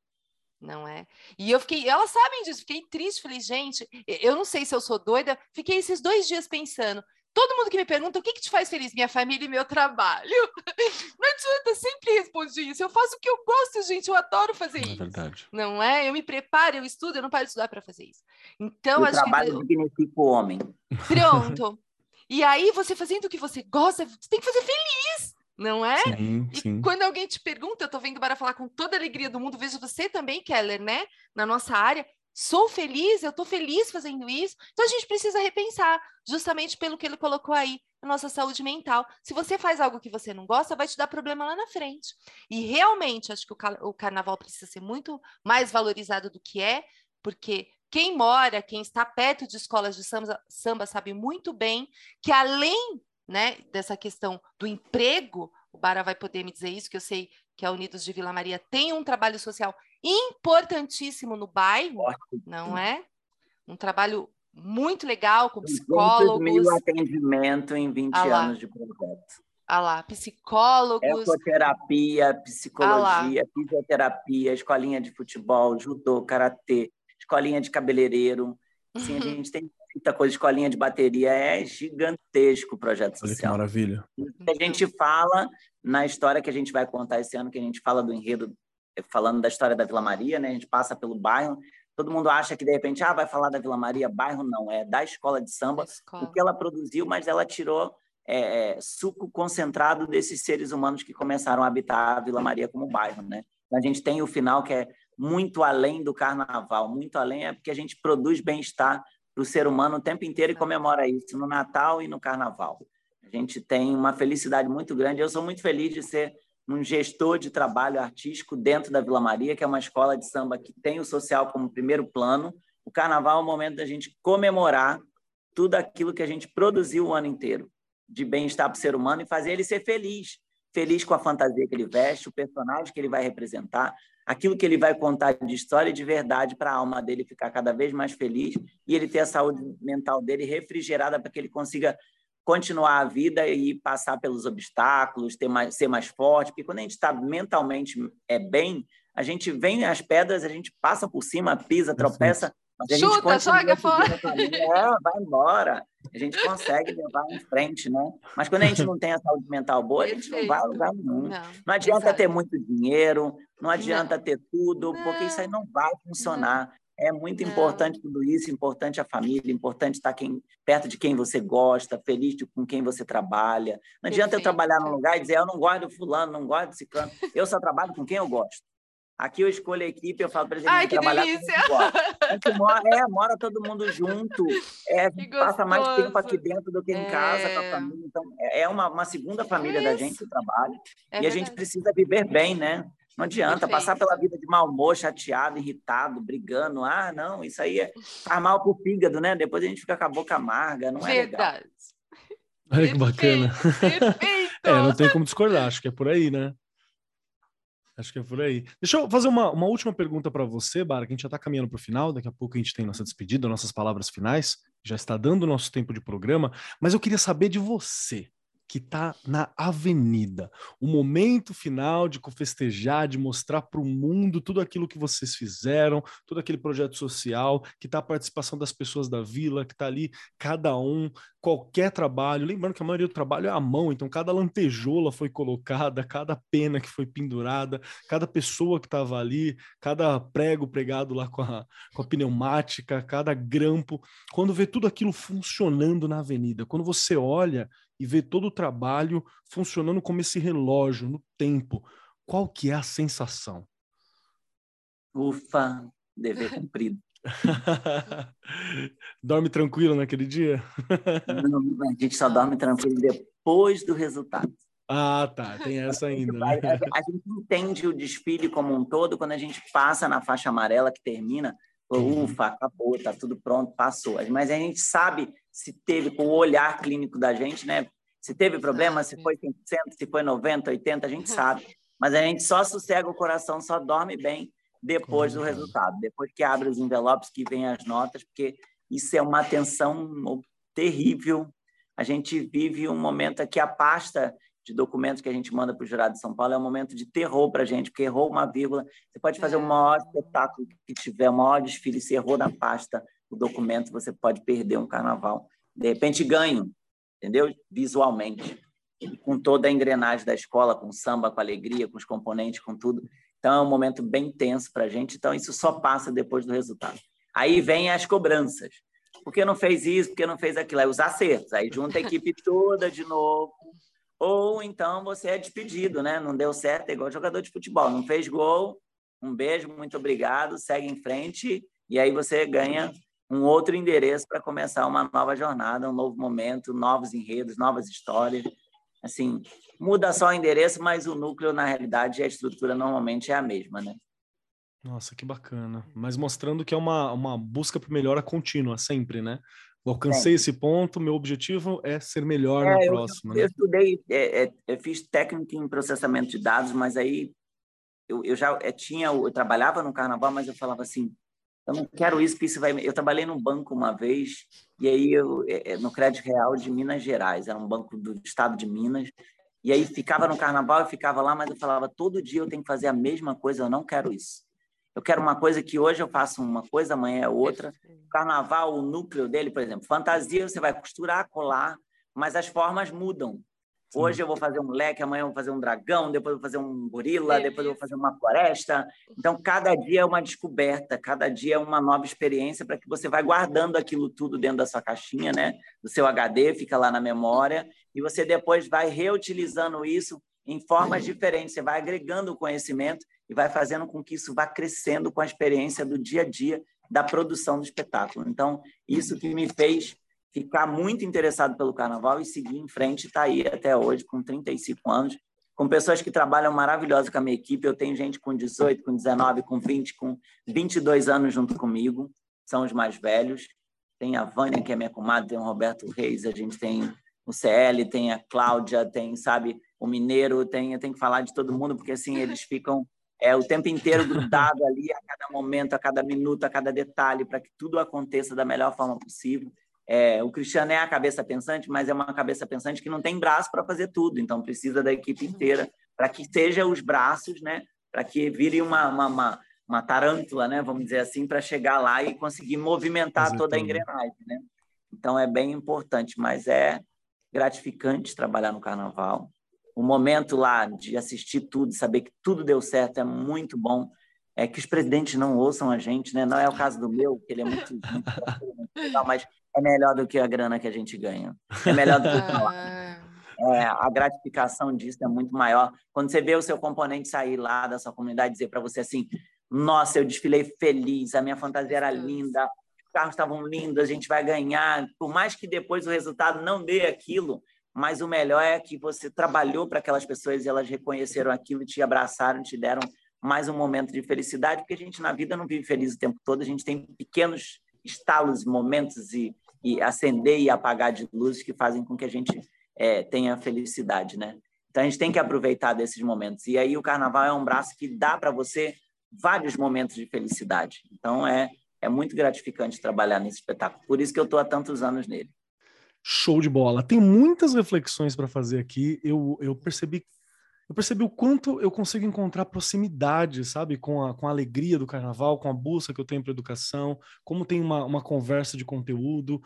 não é? E eu fiquei, elas sabem disso, fiquei triste, falei, gente, eu não sei se eu sou doida, fiquei esses dois dias pensando. Todo mundo que me pergunta o que, que te faz feliz, minha família e meu trabalho. Não adianta, sempre respondi isso. Eu faço o que eu gosto, gente, eu adoro fazer é isso. Verdade. Não é? Eu me preparo, eu estudo, eu não paro de estudar para fazer isso. Então, o acho trabalho que... dignifica o homem. Pronto. E aí, você fazendo o que você gosta, você tem que fazer feliz não é? Sim, e sim. quando alguém te pergunta, eu tô vendo Bara falar com toda a alegria do mundo, vejo você também, Keller, né? Na nossa área, sou feliz, eu tô feliz fazendo isso. Então a gente precisa repensar, justamente pelo que ele colocou aí, a nossa saúde mental. Se você faz algo que você não gosta, vai te dar problema lá na frente. E realmente, acho que o, o carnaval precisa ser muito mais valorizado do que é, porque quem mora, quem está perto de escolas de samba, samba sabe muito bem que além né, dessa questão do emprego, o Bara vai poder me dizer isso, que eu sei que a Unidos de Vila Maria tem um trabalho social importantíssimo no bairro, não é? Um trabalho muito legal com psicólogos. mil atendimento em 20 ah anos de projeto. Ah lá, psicólogos. Ecoterapia, psicologia, ah fisioterapia, escolinha de futebol, judô, karatê, escolinha de cabeleireiro. Sim, a gente tem muita coisa, escolinha de bateria, é gigantesco o projeto social. Olha que maravilha. A gente fala na história que a gente vai contar esse ano, que a gente fala do enredo, falando da história da Vila Maria, né? A gente passa pelo bairro, todo mundo acha que de repente, ah, vai falar da Vila Maria, bairro não, é da escola de samba, escola. o que ela produziu, mas ela tirou é, é, suco concentrado desses seres humanos que começaram a habitar a Vila Maria como bairro, né? A gente tem o final que é muito além do carnaval, muito além é porque a gente produz bem-estar para o ser humano o tempo inteiro e comemora isso no Natal e no Carnaval. A gente tem uma felicidade muito grande. Eu sou muito feliz de ser um gestor de trabalho artístico dentro da Vila Maria, que é uma escola de samba que tem o social como primeiro plano. O Carnaval é o momento da gente comemorar tudo aquilo que a gente produziu o ano inteiro de bem-estar para o ser humano e fazer ele ser feliz. Feliz com a fantasia que ele veste, o personagem que ele vai representar, aquilo que ele vai contar de história de verdade para a alma dele ficar cada vez mais feliz e ele ter a saúde mental dele refrigerada para que ele consiga continuar a vida e passar pelos obstáculos, ter mais, ser mais forte, porque quando a gente está mentalmente é bem, a gente vem as pedras, a gente passa por cima, pisa, tropeça, mas a Chuta, joga fora. É, vai embora. A gente consegue levar em frente, né? Mas quando a gente não tem a saúde mental boa, a gente não vai a lugar nenhum. Não, não adianta exatamente. ter muito dinheiro, não adianta não. ter tudo, não. porque isso aí não vai funcionar. É muito importante tudo isso, importante a família, importante estar quem, perto de quem você gosta, feliz de, com quem você trabalha. Não adianta Perfeito. eu trabalhar num lugar e dizer, eu não gosto do fulano, não gosto desse cano. Eu só trabalho com quem eu gosto. Aqui eu escolho a equipe, eu falo para eles Ai, que trabalhar delícia! Com mora, é, mora todo mundo junto, é, passa mais tempo aqui dentro do que em é... casa com a família. Então, é, é uma, uma segunda família da gente o trabalho. É e verdade. a gente precisa viver bem, né? Não adianta Perfeito. passar pela vida de mau humor, chateado, irritado, brigando. Ah, não, isso aí é, faz mal pro fígado, né? Depois a gente fica com a boca amarga, não é Verdade. legal. Olha que bacana. Perfeito. é, não tem como discordar, acho que é por aí, né? Acho que é por aí. Deixa eu fazer uma, uma última pergunta para você, Bara, que a gente já está caminhando para o final, daqui a pouco a gente tem nossa despedida, nossas palavras finais, já está dando o nosso tempo de programa, mas eu queria saber de você que está na avenida. O momento final de festejar, de mostrar para o mundo tudo aquilo que vocês fizeram, todo aquele projeto social, que está a participação das pessoas da vila, que está ali, cada um, qualquer trabalho. Lembrando que a maioria do trabalho é à mão, então cada lantejola foi colocada, cada pena que foi pendurada, cada pessoa que estava ali, cada prego pregado lá com a, com a pneumática, cada grampo. Quando vê tudo aquilo funcionando na avenida, quando você olha e ver todo o trabalho funcionando como esse relógio no tempo. Qual que é a sensação? Ufa, dever cumprido. dorme tranquilo naquele dia? Não, a gente só dorme tranquilo depois do resultado. Ah, tá. Tem essa ainda. Né? A, gente entende o desfile como um todo quando a gente passa na faixa amarela que termina. Uhum. Ufa, acabou, tá tudo pronto, passou. Mas a gente sabe se teve com o olhar clínico da gente, né? Se teve problema, se foi 100%, se foi 90, 80, a gente sabe. Mas a gente só sossega o coração, só dorme bem depois do resultado, depois que abre os envelopes, que vem as notas, porque isso é uma tensão terrível. A gente vive um momento aqui, a pasta de documentos que a gente manda para o jurado de São Paulo é um momento de terror para a gente, porque errou uma vírgula. Você pode fazer o maior espetáculo que tiver, o maior desfile, se errou na pasta, o documento, você pode perder um carnaval. De repente, ganho, entendeu? Visualmente. Com toda a engrenagem da escola, com samba, com alegria, com os componentes, com tudo. Então, é um momento bem tenso para a gente. Então, isso só passa depois do resultado. Aí vem as cobranças. Por que não fez isso? Por que não fez aquilo? Aí os acertos. Aí junta a equipe toda de novo. Ou então você é despedido, né? Não deu certo, é igual jogador de futebol. Não fez gol, um beijo, muito obrigado, segue em frente. E aí você ganha um outro endereço para começar uma nova jornada, um novo momento, novos enredos, novas histórias. Assim, muda só o endereço, mas o núcleo, na realidade, a estrutura normalmente é a mesma, né? Nossa, que bacana. Mas mostrando que é uma, uma busca por melhora contínua, sempre, né? Eu alcancei esse ponto, meu objetivo é ser melhor é, na próxima. Eu, né? eu estudei, é, é, eu fiz técnica em processamento de dados, mas aí eu, eu já é, tinha, eu trabalhava no carnaval, mas eu falava assim, eu não quero isso, porque isso vai. Eu trabalhei num banco uma vez, e aí eu, é, no Crédito Real de Minas Gerais, era um banco do estado de Minas, e aí ficava no carnaval, eu ficava lá, mas eu falava, todo dia eu tenho que fazer a mesma coisa, eu não quero isso. Eu quero uma coisa que hoje eu faço uma coisa, amanhã é outra. Carnaval, o núcleo dele, por exemplo, fantasia, você vai costurar, colar, mas as formas mudam. Hoje eu vou fazer um leque, amanhã eu vou fazer um dragão, depois eu vou fazer um gorila, depois eu vou fazer uma floresta. Então, cada dia é uma descoberta, cada dia é uma nova experiência para que você vai guardando aquilo tudo dentro da sua caixinha, né? Do seu HD, fica lá na memória, e você depois vai reutilizando isso em formas diferentes. Você vai agregando o conhecimento e vai fazendo com que isso vá crescendo com a experiência do dia a dia da produção do espetáculo. Então, isso que me fez ficar muito interessado pelo carnaval e seguir em frente, está aí até hoje, com 35 anos, com pessoas que trabalham maravilhosas com a minha equipe. Eu tenho gente com 18, com 19, com 20, com 22 anos junto comigo, são os mais velhos. Tem a Vânia, que é minha comadre, tem o Roberto Reis, a gente tem o CL, tem a Cláudia, tem, sabe, o Mineiro, tem, eu tenho que falar de todo mundo, porque assim, eles ficam é, o tempo inteiro grudado ali, a cada momento, a cada minuto, a cada detalhe, para que tudo aconteça da melhor forma possível. É, o Cristiano é a cabeça pensante, mas é uma cabeça pensante que não tem braço para fazer tudo, então precisa da equipe inteira para que seja os braços, né? Para que vire uma, uma, uma, uma, tarântula, né? Vamos dizer assim, para chegar lá e conseguir movimentar toda a engrenagem, né? Então é bem importante, mas é gratificante trabalhar no Carnaval. O momento lá de assistir tudo, saber que tudo deu certo é muito bom é que os presidentes não ouçam a gente, né? Não é o caso do meu, que ele é muito, mas é melhor do que a grana que a gente ganha. É melhor do que falar. É, a gratificação disso é muito maior. Quando você vê o seu componente sair lá da sua comunidade dizer para você assim: Nossa, eu desfilei feliz, a minha fantasia era linda, os carros estavam lindos, a gente vai ganhar. Por mais que depois o resultado não dê aquilo, mas o melhor é que você trabalhou para aquelas pessoas e elas reconheceram aquilo, te abraçaram, te deram mais um momento de felicidade, porque a gente na vida não vive feliz o tempo todo, a gente tem pequenos estalos, momentos e, e acender e apagar de luzes que fazem com que a gente é, tenha felicidade, né? Então a gente tem que aproveitar desses momentos. E aí o carnaval é um braço que dá para você vários momentos de felicidade. Então é é muito gratificante trabalhar nesse espetáculo. Por isso que eu estou há tantos anos nele. Show de bola. Tem muitas reflexões para fazer aqui. Eu, eu percebi eu percebi o quanto eu consigo encontrar proximidade, sabe, com a, com a alegria do carnaval, com a busca que eu tenho para educação, como tem uma, uma conversa de conteúdo.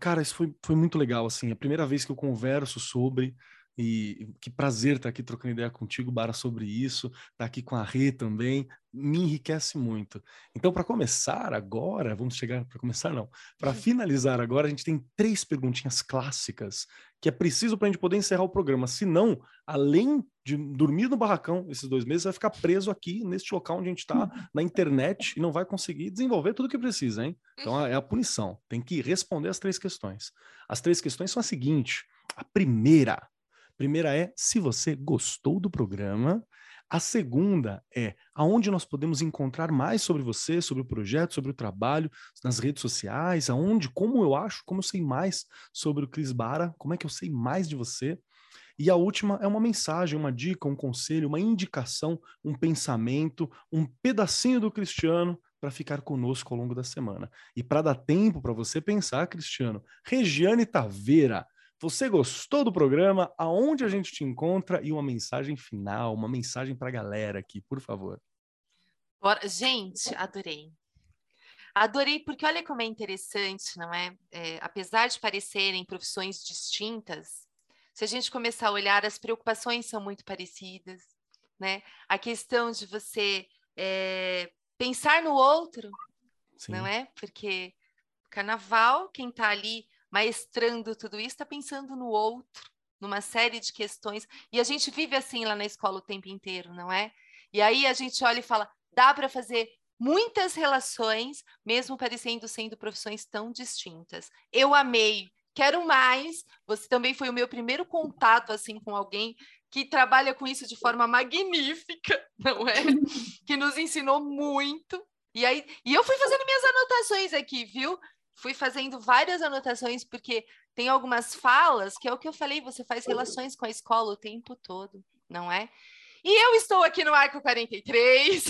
Cara, isso foi, foi muito legal, assim. É a primeira vez que eu converso sobre, e que prazer estar aqui trocando ideia contigo, Bara, sobre isso, estar aqui com a Rê também, me enriquece muito. Então, para começar agora, vamos chegar para começar não, para finalizar agora, a gente tem três perguntinhas clássicas que é preciso para a gente poder encerrar o programa. Senão, além de dormir no barracão esses dois meses, vai ficar preso aqui neste local onde a gente está, na internet, e não vai conseguir desenvolver tudo o que precisa, hein? Então, é a punição. Tem que responder as três questões. As três questões são as seguintes. A primeira, primeira é se você gostou do programa. A segunda é aonde nós podemos encontrar mais sobre você, sobre o projeto, sobre o trabalho, nas redes sociais, aonde, como eu acho, como eu sei mais sobre o Cris Bara, como é que eu sei mais de você. E a última é uma mensagem, uma dica, um conselho, uma indicação, um pensamento, um pedacinho do Cristiano para ficar conosco ao longo da semana. E para dar tempo para você pensar, Cristiano, Regiane Taveira, você gostou do programa? Aonde a gente te encontra? E uma mensagem final, uma mensagem para a galera aqui, por favor. Bora. Gente, adorei. Adorei, porque olha como é interessante, não é? é? Apesar de parecerem profissões distintas, se a gente começar a olhar, as preocupações são muito parecidas, né? A questão de você é, pensar no outro, Sim. não é? Porque carnaval, quem está ali maestrando tudo isso, está pensando no outro, numa série de questões. E a gente vive assim lá na escola o tempo inteiro, não é? E aí a gente olha e fala: dá para fazer muitas relações, mesmo parecendo sendo profissões tão distintas. Eu amei, quero mais. Você também foi o meu primeiro contato assim com alguém que trabalha com isso de forma magnífica, não é? que nos ensinou muito. E aí, e eu fui fazendo minhas anotações aqui, viu? Fui fazendo várias anotações, porque tem algumas falas que é o que eu falei, você faz relações com a escola o tempo todo, não é? E eu estou aqui no Arco 43,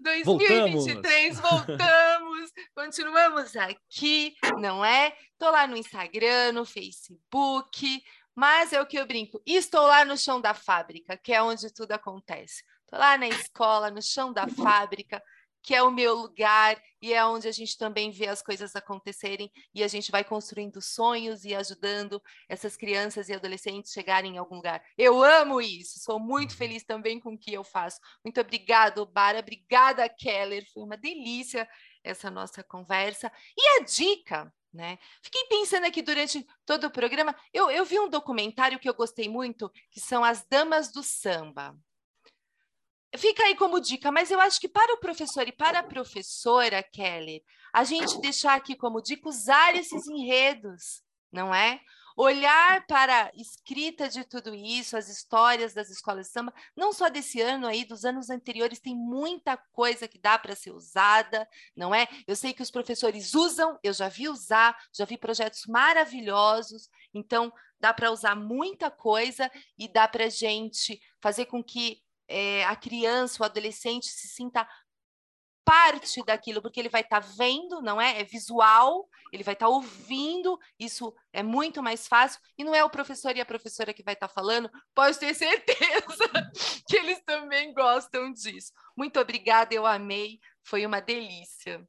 2023, voltamos, voltamos continuamos aqui, não é? Estou lá no Instagram, no Facebook, mas é o que eu brinco. Estou lá no chão da fábrica, que é onde tudo acontece. Estou lá na escola, no chão da fábrica, que é o meu lugar e é onde a gente também vê as coisas acontecerem e a gente vai construindo sonhos e ajudando essas crianças e adolescentes chegarem em algum lugar. Eu amo isso, sou muito uhum. feliz também com o que eu faço. Muito obrigado, Bara, obrigada, Keller, foi uma delícia essa nossa conversa. E a dica, né? Fiquei pensando aqui durante todo o programa, eu, eu vi um documentário que eu gostei muito, que são As Damas do Samba. Fica aí como dica, mas eu acho que para o professor e para a professora, Kelly, a gente deixar aqui como dica usar esses enredos, não é? Olhar para a escrita de tudo isso, as histórias das escolas de samba, não só desse ano aí, dos anos anteriores, tem muita coisa que dá para ser usada, não é? Eu sei que os professores usam, eu já vi usar, já vi projetos maravilhosos, então dá para usar muita coisa e dá para gente fazer com que é, a criança, o adolescente se sinta parte daquilo, porque ele vai estar tá vendo, não é? É visual, ele vai estar tá ouvindo, isso é muito mais fácil, e não é o professor e a professora que vai estar tá falando, pode ter certeza que eles também gostam disso. Muito obrigada, eu amei, foi uma delícia.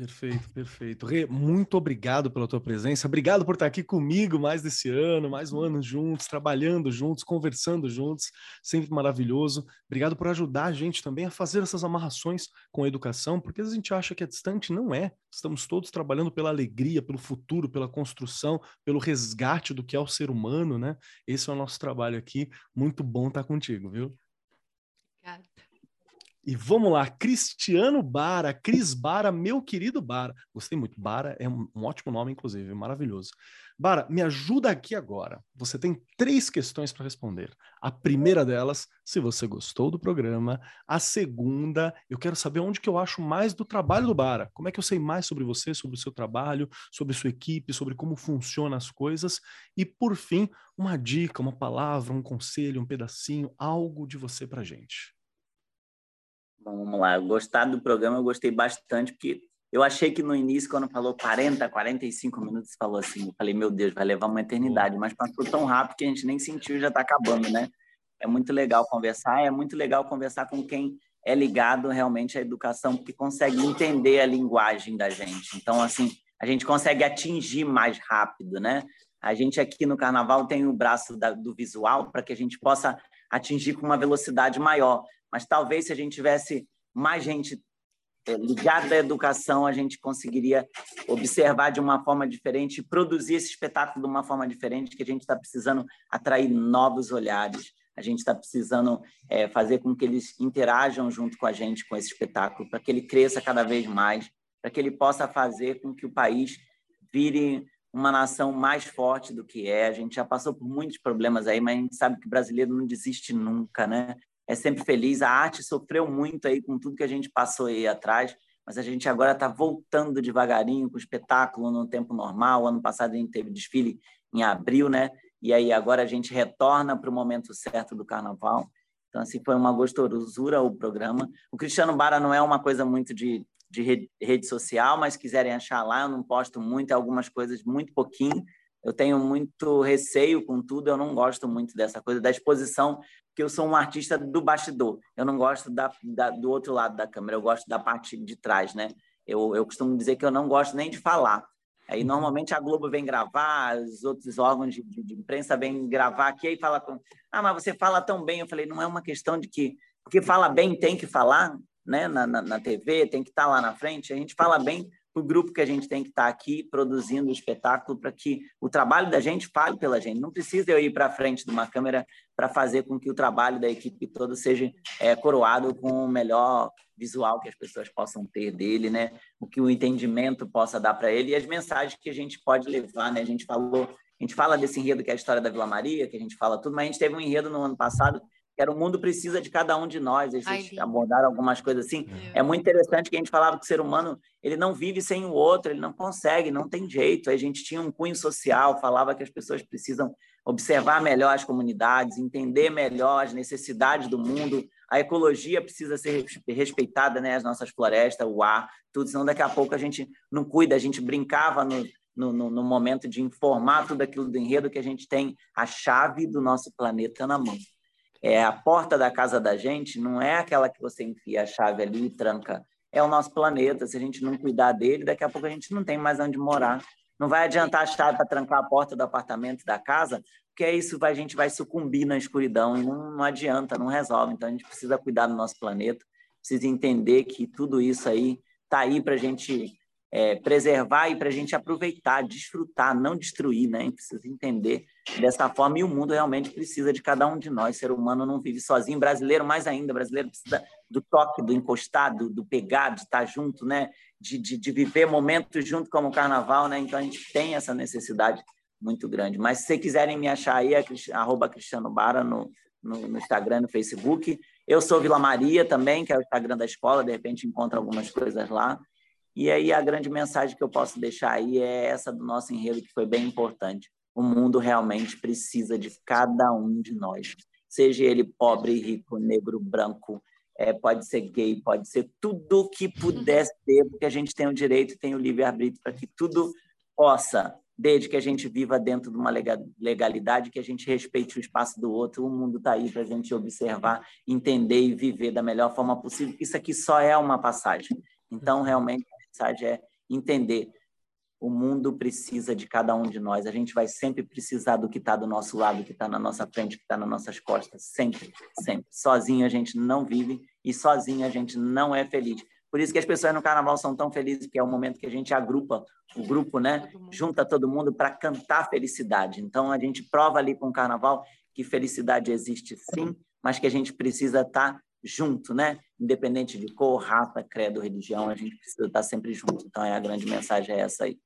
Perfeito, perfeito. Rê, muito obrigado pela tua presença. Obrigado por estar aqui comigo mais desse ano, mais um ano juntos, trabalhando juntos, conversando juntos. Sempre maravilhoso. Obrigado por ajudar a gente também a fazer essas amarrações com a educação, porque a gente acha que é distante, não é. Estamos todos trabalhando pela alegria, pelo futuro, pela construção, pelo resgate do que é o ser humano, né? Esse é o nosso trabalho aqui. Muito bom estar contigo, viu? Obrigada. E vamos lá, Cristiano Bara, Cris Bara, meu querido Bara. Gostei muito. Bara é um, ótimo nome, inclusive, maravilhoso. Bara, me ajuda aqui agora. Você tem três questões para responder. A primeira delas, se você gostou do programa. A segunda, eu quero saber onde que eu acho mais do trabalho do Bara. Como é que eu sei mais sobre você, sobre o seu trabalho, sobre sua equipe, sobre como funcionam as coisas. E por fim, uma dica, uma palavra, um conselho, um pedacinho, algo de você para gente. Vamos lá, gostar do programa eu gostei bastante, porque eu achei que no início, quando falou 40, 45 minutos, falou assim, eu falei, meu Deus, vai levar uma eternidade, mas passou tão rápido que a gente nem sentiu já está acabando, né? É muito legal conversar, é muito legal conversar com quem é ligado realmente à educação, porque consegue entender a linguagem da gente. Então, assim, a gente consegue atingir mais rápido, né? A gente aqui no Carnaval tem o braço da, do visual para que a gente possa atingir com uma velocidade maior. Mas talvez se a gente tivesse mais gente é, ligada à educação, a gente conseguiria observar de uma forma diferente, produzir esse espetáculo de uma forma diferente, que a gente está precisando atrair novos olhares, a gente está precisando é, fazer com que eles interajam junto com a gente com esse espetáculo, para que ele cresça cada vez mais, para que ele possa fazer com que o país vire uma nação mais forte do que é. A gente já passou por muitos problemas aí, mas a gente sabe que o brasileiro não desiste nunca, né? É sempre feliz. A arte sofreu muito aí com tudo que a gente passou aí atrás, mas a gente agora está voltando devagarinho com o espetáculo no tempo normal. Ano passado a gente teve desfile em abril, né? E aí agora a gente retorna para o momento certo do carnaval. Então, assim, foi uma gostosura o programa. O Cristiano Bara não é uma coisa muito de, de rede, social, mas quiserem achar lá, eu não posto muito, algumas coisas muito pouquinho. Eu tenho muito receio com tudo, eu não gosto muito dessa coisa da exposição, porque eu sou um artista do bastidor. Eu não gosto da, da, do outro lado da câmera, eu gosto da parte de trás, né? Eu, eu costumo dizer que eu não gosto nem de falar. Aí, normalmente, a Globo vem gravar, os outros órgãos de, de, de imprensa vêm gravar aqui, aí fala, ah, mas você fala tão bem. Eu falei, não é uma questão de que, porque fala bem tem que falar, né? Na, na, na TV, tem que estar lá na frente. A gente fala bem para o grupo que a gente tem que estar aqui produzindo o espetáculo para que o trabalho da gente fale pela gente. Não precisa eu ir para frente de uma câmera para fazer com que o trabalho da equipe toda seja é, coroado com o melhor visual que as pessoas possam ter dele, né? O que o entendimento possa dar para ele e as mensagens que a gente pode levar, né? A gente falou, a gente fala desse enredo que é a história da Vila Maria, que a gente fala tudo, mas a gente teve um enredo no ano passado era o mundo precisa de cada um de nós. Eles Ai, abordaram algumas coisas assim. É. é muito interessante que a gente falava que o ser humano ele não vive sem o outro, ele não consegue, não tem jeito. a gente tinha um cunho social, falava que as pessoas precisam observar melhor as comunidades, entender melhor as necessidades do mundo. A ecologia precisa ser respeitada, né? As nossas florestas, o ar, tudo. Senão daqui a pouco a gente não cuida. A gente brincava no, no, no, momento de informar tudo aquilo do enredo que a gente tem a chave do nosso planeta na mão. É, a porta da casa da gente não é aquela que você enfia a chave ali e tranca. É o nosso planeta. Se a gente não cuidar dele, daqui a pouco a gente não tem mais onde morar. Não vai adiantar a chave para trancar a porta do apartamento, da casa, porque é isso a gente vai sucumbir na escuridão e não, não adianta, não resolve. Então a gente precisa cuidar do nosso planeta, precisa entender que tudo isso aí está aí para a gente é, preservar e para a gente aproveitar, desfrutar, não destruir, né? Precisa entender dessa forma e o mundo realmente precisa de cada um de nós. Ser humano não vive sozinho, brasileiro mais ainda, brasileiro precisa do toque, do encostado, do pegar, de estar junto, né? De, de, de viver momentos junto como o carnaval, né? Então a gente tem essa necessidade muito grande. Mas se vocês quiserem me achar aí, é arroba Cristiano Bara no, no, no Instagram, no Facebook. Eu sou Vila Maria também, que é o Instagram da escola, de repente encontra algumas coisas lá. E aí a grande mensagem que eu posso deixar aí é essa do nosso enredo, que foi bem importante. O mundo realmente precisa de cada um de nós, seja ele pobre, rico, negro, branco, é, pode ser gay, pode ser tudo que puder ser, porque a gente tem o direito, tem o livre-arbítrio para que tudo possa, desde que a gente viva dentro de uma legalidade, que a gente respeite o espaço do outro, o mundo está aí para a gente observar, entender e viver da melhor forma possível. Isso aqui só é uma passagem. Então, realmente, mensagem é entender o mundo precisa de cada um de nós. A gente vai sempre precisar do que está do nosso lado, que está na nossa frente, que está nas nossas costas. Sempre, sempre. Sozinho a gente não vive e sozinho a gente não é feliz. Por isso que as pessoas no carnaval são tão felizes, porque é o momento que a gente agrupa o grupo, né? Junta todo mundo para cantar felicidade. Então a gente prova ali com o carnaval que felicidade existe sim, mas que a gente precisa estar tá junto, né? Independente de cor, raça, credo, religião, a gente precisa estar sempre junto. Então, é a grande mensagem é essa aí.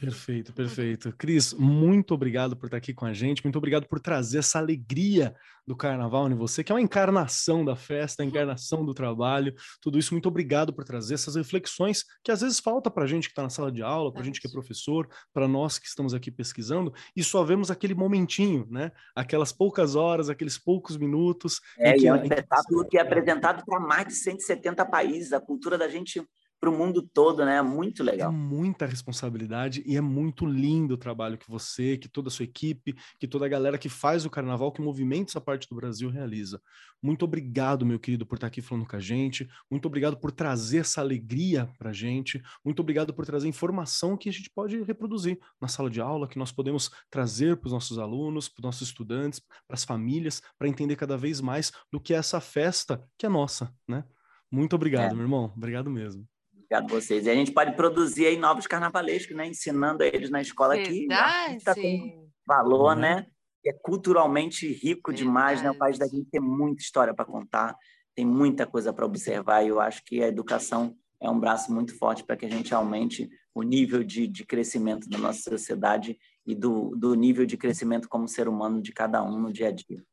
Perfeito, perfeito. Cris, muito obrigado por estar aqui com a gente, muito obrigado por trazer essa alegria do carnaval em você, que é uma encarnação da festa, a encarnação do trabalho, tudo isso. Muito obrigado por trazer essas reflexões que às vezes falta para a gente que está na sala de aula, para a gente que é professor, para nós que estamos aqui pesquisando, e só vemos aquele momentinho, né? Aquelas poucas horas, aqueles poucos minutos. É, e é um espetáculo que é apresentado para mais de 170 países. A cultura da gente para o mundo todo, né? Muito legal. É muita responsabilidade e é muito lindo o trabalho que você, que toda a sua equipe, que toda a galera que faz o carnaval, que movimenta essa parte do Brasil realiza. Muito obrigado, meu querido, por estar aqui falando com a gente. Muito obrigado por trazer essa alegria para a gente. Muito obrigado por trazer informação que a gente pode reproduzir na sala de aula, que nós podemos trazer para os nossos alunos, para os nossos estudantes, para as famílias, para entender cada vez mais do que é essa festa que é nossa, né? Muito obrigado, é. meu irmão. Obrigado mesmo. Obrigado a vocês. E a gente pode produzir aí novos carnavalescos, né? Ensinando eles na escola aqui. Tá com valor, uhum. né? É culturalmente rico Verdade. demais, né? O país da gente tem muita história para contar, tem muita coisa para observar e eu acho que a educação é um braço muito forte para que a gente aumente o nível de, de crescimento da nossa sociedade e do, do nível de crescimento como ser humano de cada um no dia a dia.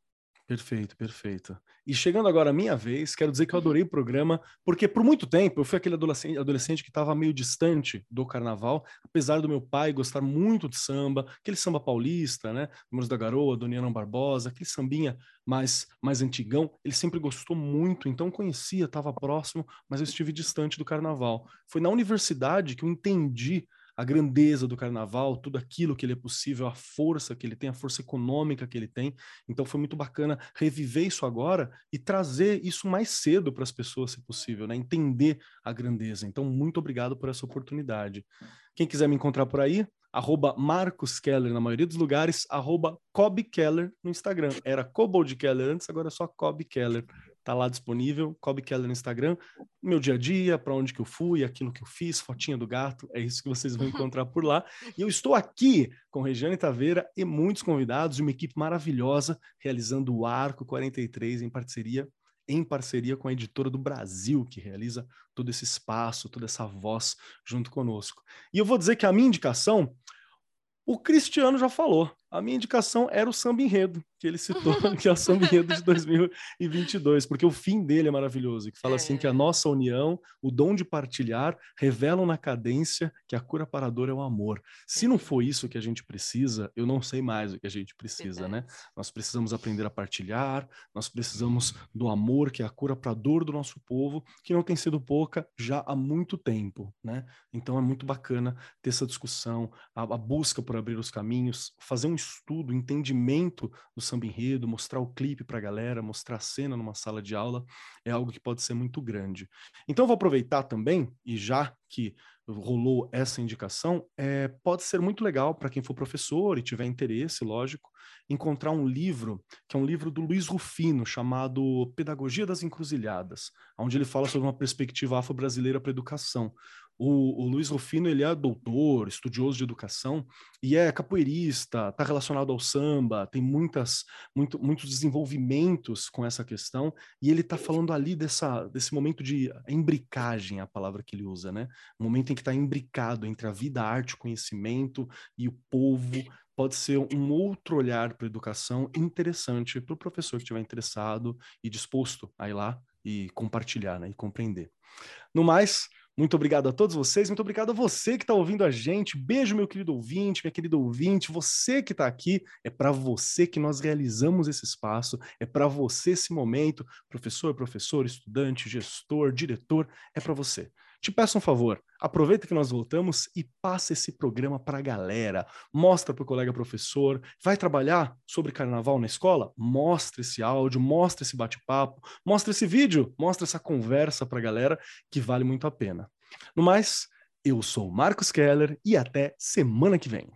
Perfeito, perfeito. E chegando agora a minha vez, quero dizer que eu adorei o programa, porque por muito tempo eu fui aquele adolescente, adolescente que estava meio distante do carnaval, apesar do meu pai gostar muito de samba, aquele samba paulista, né? Números da Garoa, Dona Barbosa, aquele sambinha mais, mais antigão, ele sempre gostou muito, então conhecia, estava próximo, mas eu estive distante do carnaval. Foi na universidade que eu entendi a grandeza do carnaval, tudo aquilo que ele é possível, a força que ele tem, a força econômica que ele tem. Então foi muito bacana reviver isso agora e trazer isso mais cedo para as pessoas, se possível, né? Entender a grandeza. Então, muito obrigado por essa oportunidade. Quem quiser me encontrar por aí, arroba Marcos Keller na maioria dos lugares, arroba Cobb Keller no Instagram. Era Cobold Keller antes, agora é só Cobb Keller tá lá disponível, Kobe Keller no Instagram, meu dia a dia, para onde que eu fui, aquilo que eu fiz, fotinha do gato, é isso que vocês vão encontrar por lá. E eu estou aqui com Regiane Taveira e muitos convidados, uma equipe maravilhosa, realizando o Arco 43 em parceria em parceria com a editora do Brasil, que realiza todo esse espaço, toda essa voz junto conosco. E eu vou dizer que a minha indicação, o Cristiano já falou, a minha indicação era o samba enredo, que ele citou, que é o samba enredo de 2022, porque o fim dele é maravilhoso, que fala é. assim que a é. nossa união, o dom de partilhar, revelam na cadência que a cura paradora é o amor. Se não for isso que a gente precisa, eu não sei mais o que a gente precisa, né? Nós precisamos aprender a partilhar, nós precisamos do amor, que é a cura para a dor do nosso povo, que não tem sido pouca já há muito tempo, né? Então é muito bacana ter essa discussão, a, a busca por abrir os caminhos, fazer um estudo, entendimento do samba enredo, mostrar o clipe para a galera, mostrar a cena numa sala de aula, é algo que pode ser muito grande. Então, vou aproveitar também, e já que rolou essa indicação, é, pode ser muito legal para quem for professor e tiver interesse, lógico, encontrar um livro, que é um livro do Luiz Rufino, chamado Pedagogia das Encruzilhadas, onde ele fala sobre uma perspectiva afro-brasileira para a educação. O, o Luiz Rufino, ele é doutor, estudioso de educação e é capoeirista, está relacionado ao samba, tem muitas, muito, muitos desenvolvimentos com essa questão e ele está falando ali dessa, desse momento de embricagem, a palavra que ele usa, né? Um momento em que está imbricado entre a vida, a arte, o conhecimento e o povo, pode ser um outro olhar para a educação interessante para o professor que estiver interessado e disposto a ir lá e compartilhar né, e compreender. No mais, muito obrigado a todos vocês, muito obrigado a você que está ouvindo a gente. Beijo, meu querido ouvinte, minha querida ouvinte. Você que está aqui, é para você que nós realizamos esse espaço, é para você esse momento. Professor, professor, estudante, gestor, diretor, é para você. Te peço um favor, aproveita que nós voltamos e passa esse programa para a galera. Mostra para o colega professor. Vai trabalhar sobre carnaval na escola? Mostra esse áudio, mostra esse bate-papo, mostra esse vídeo, mostra essa conversa para a galera que vale muito a pena. No mais, eu sou Marcos Keller e até semana que vem.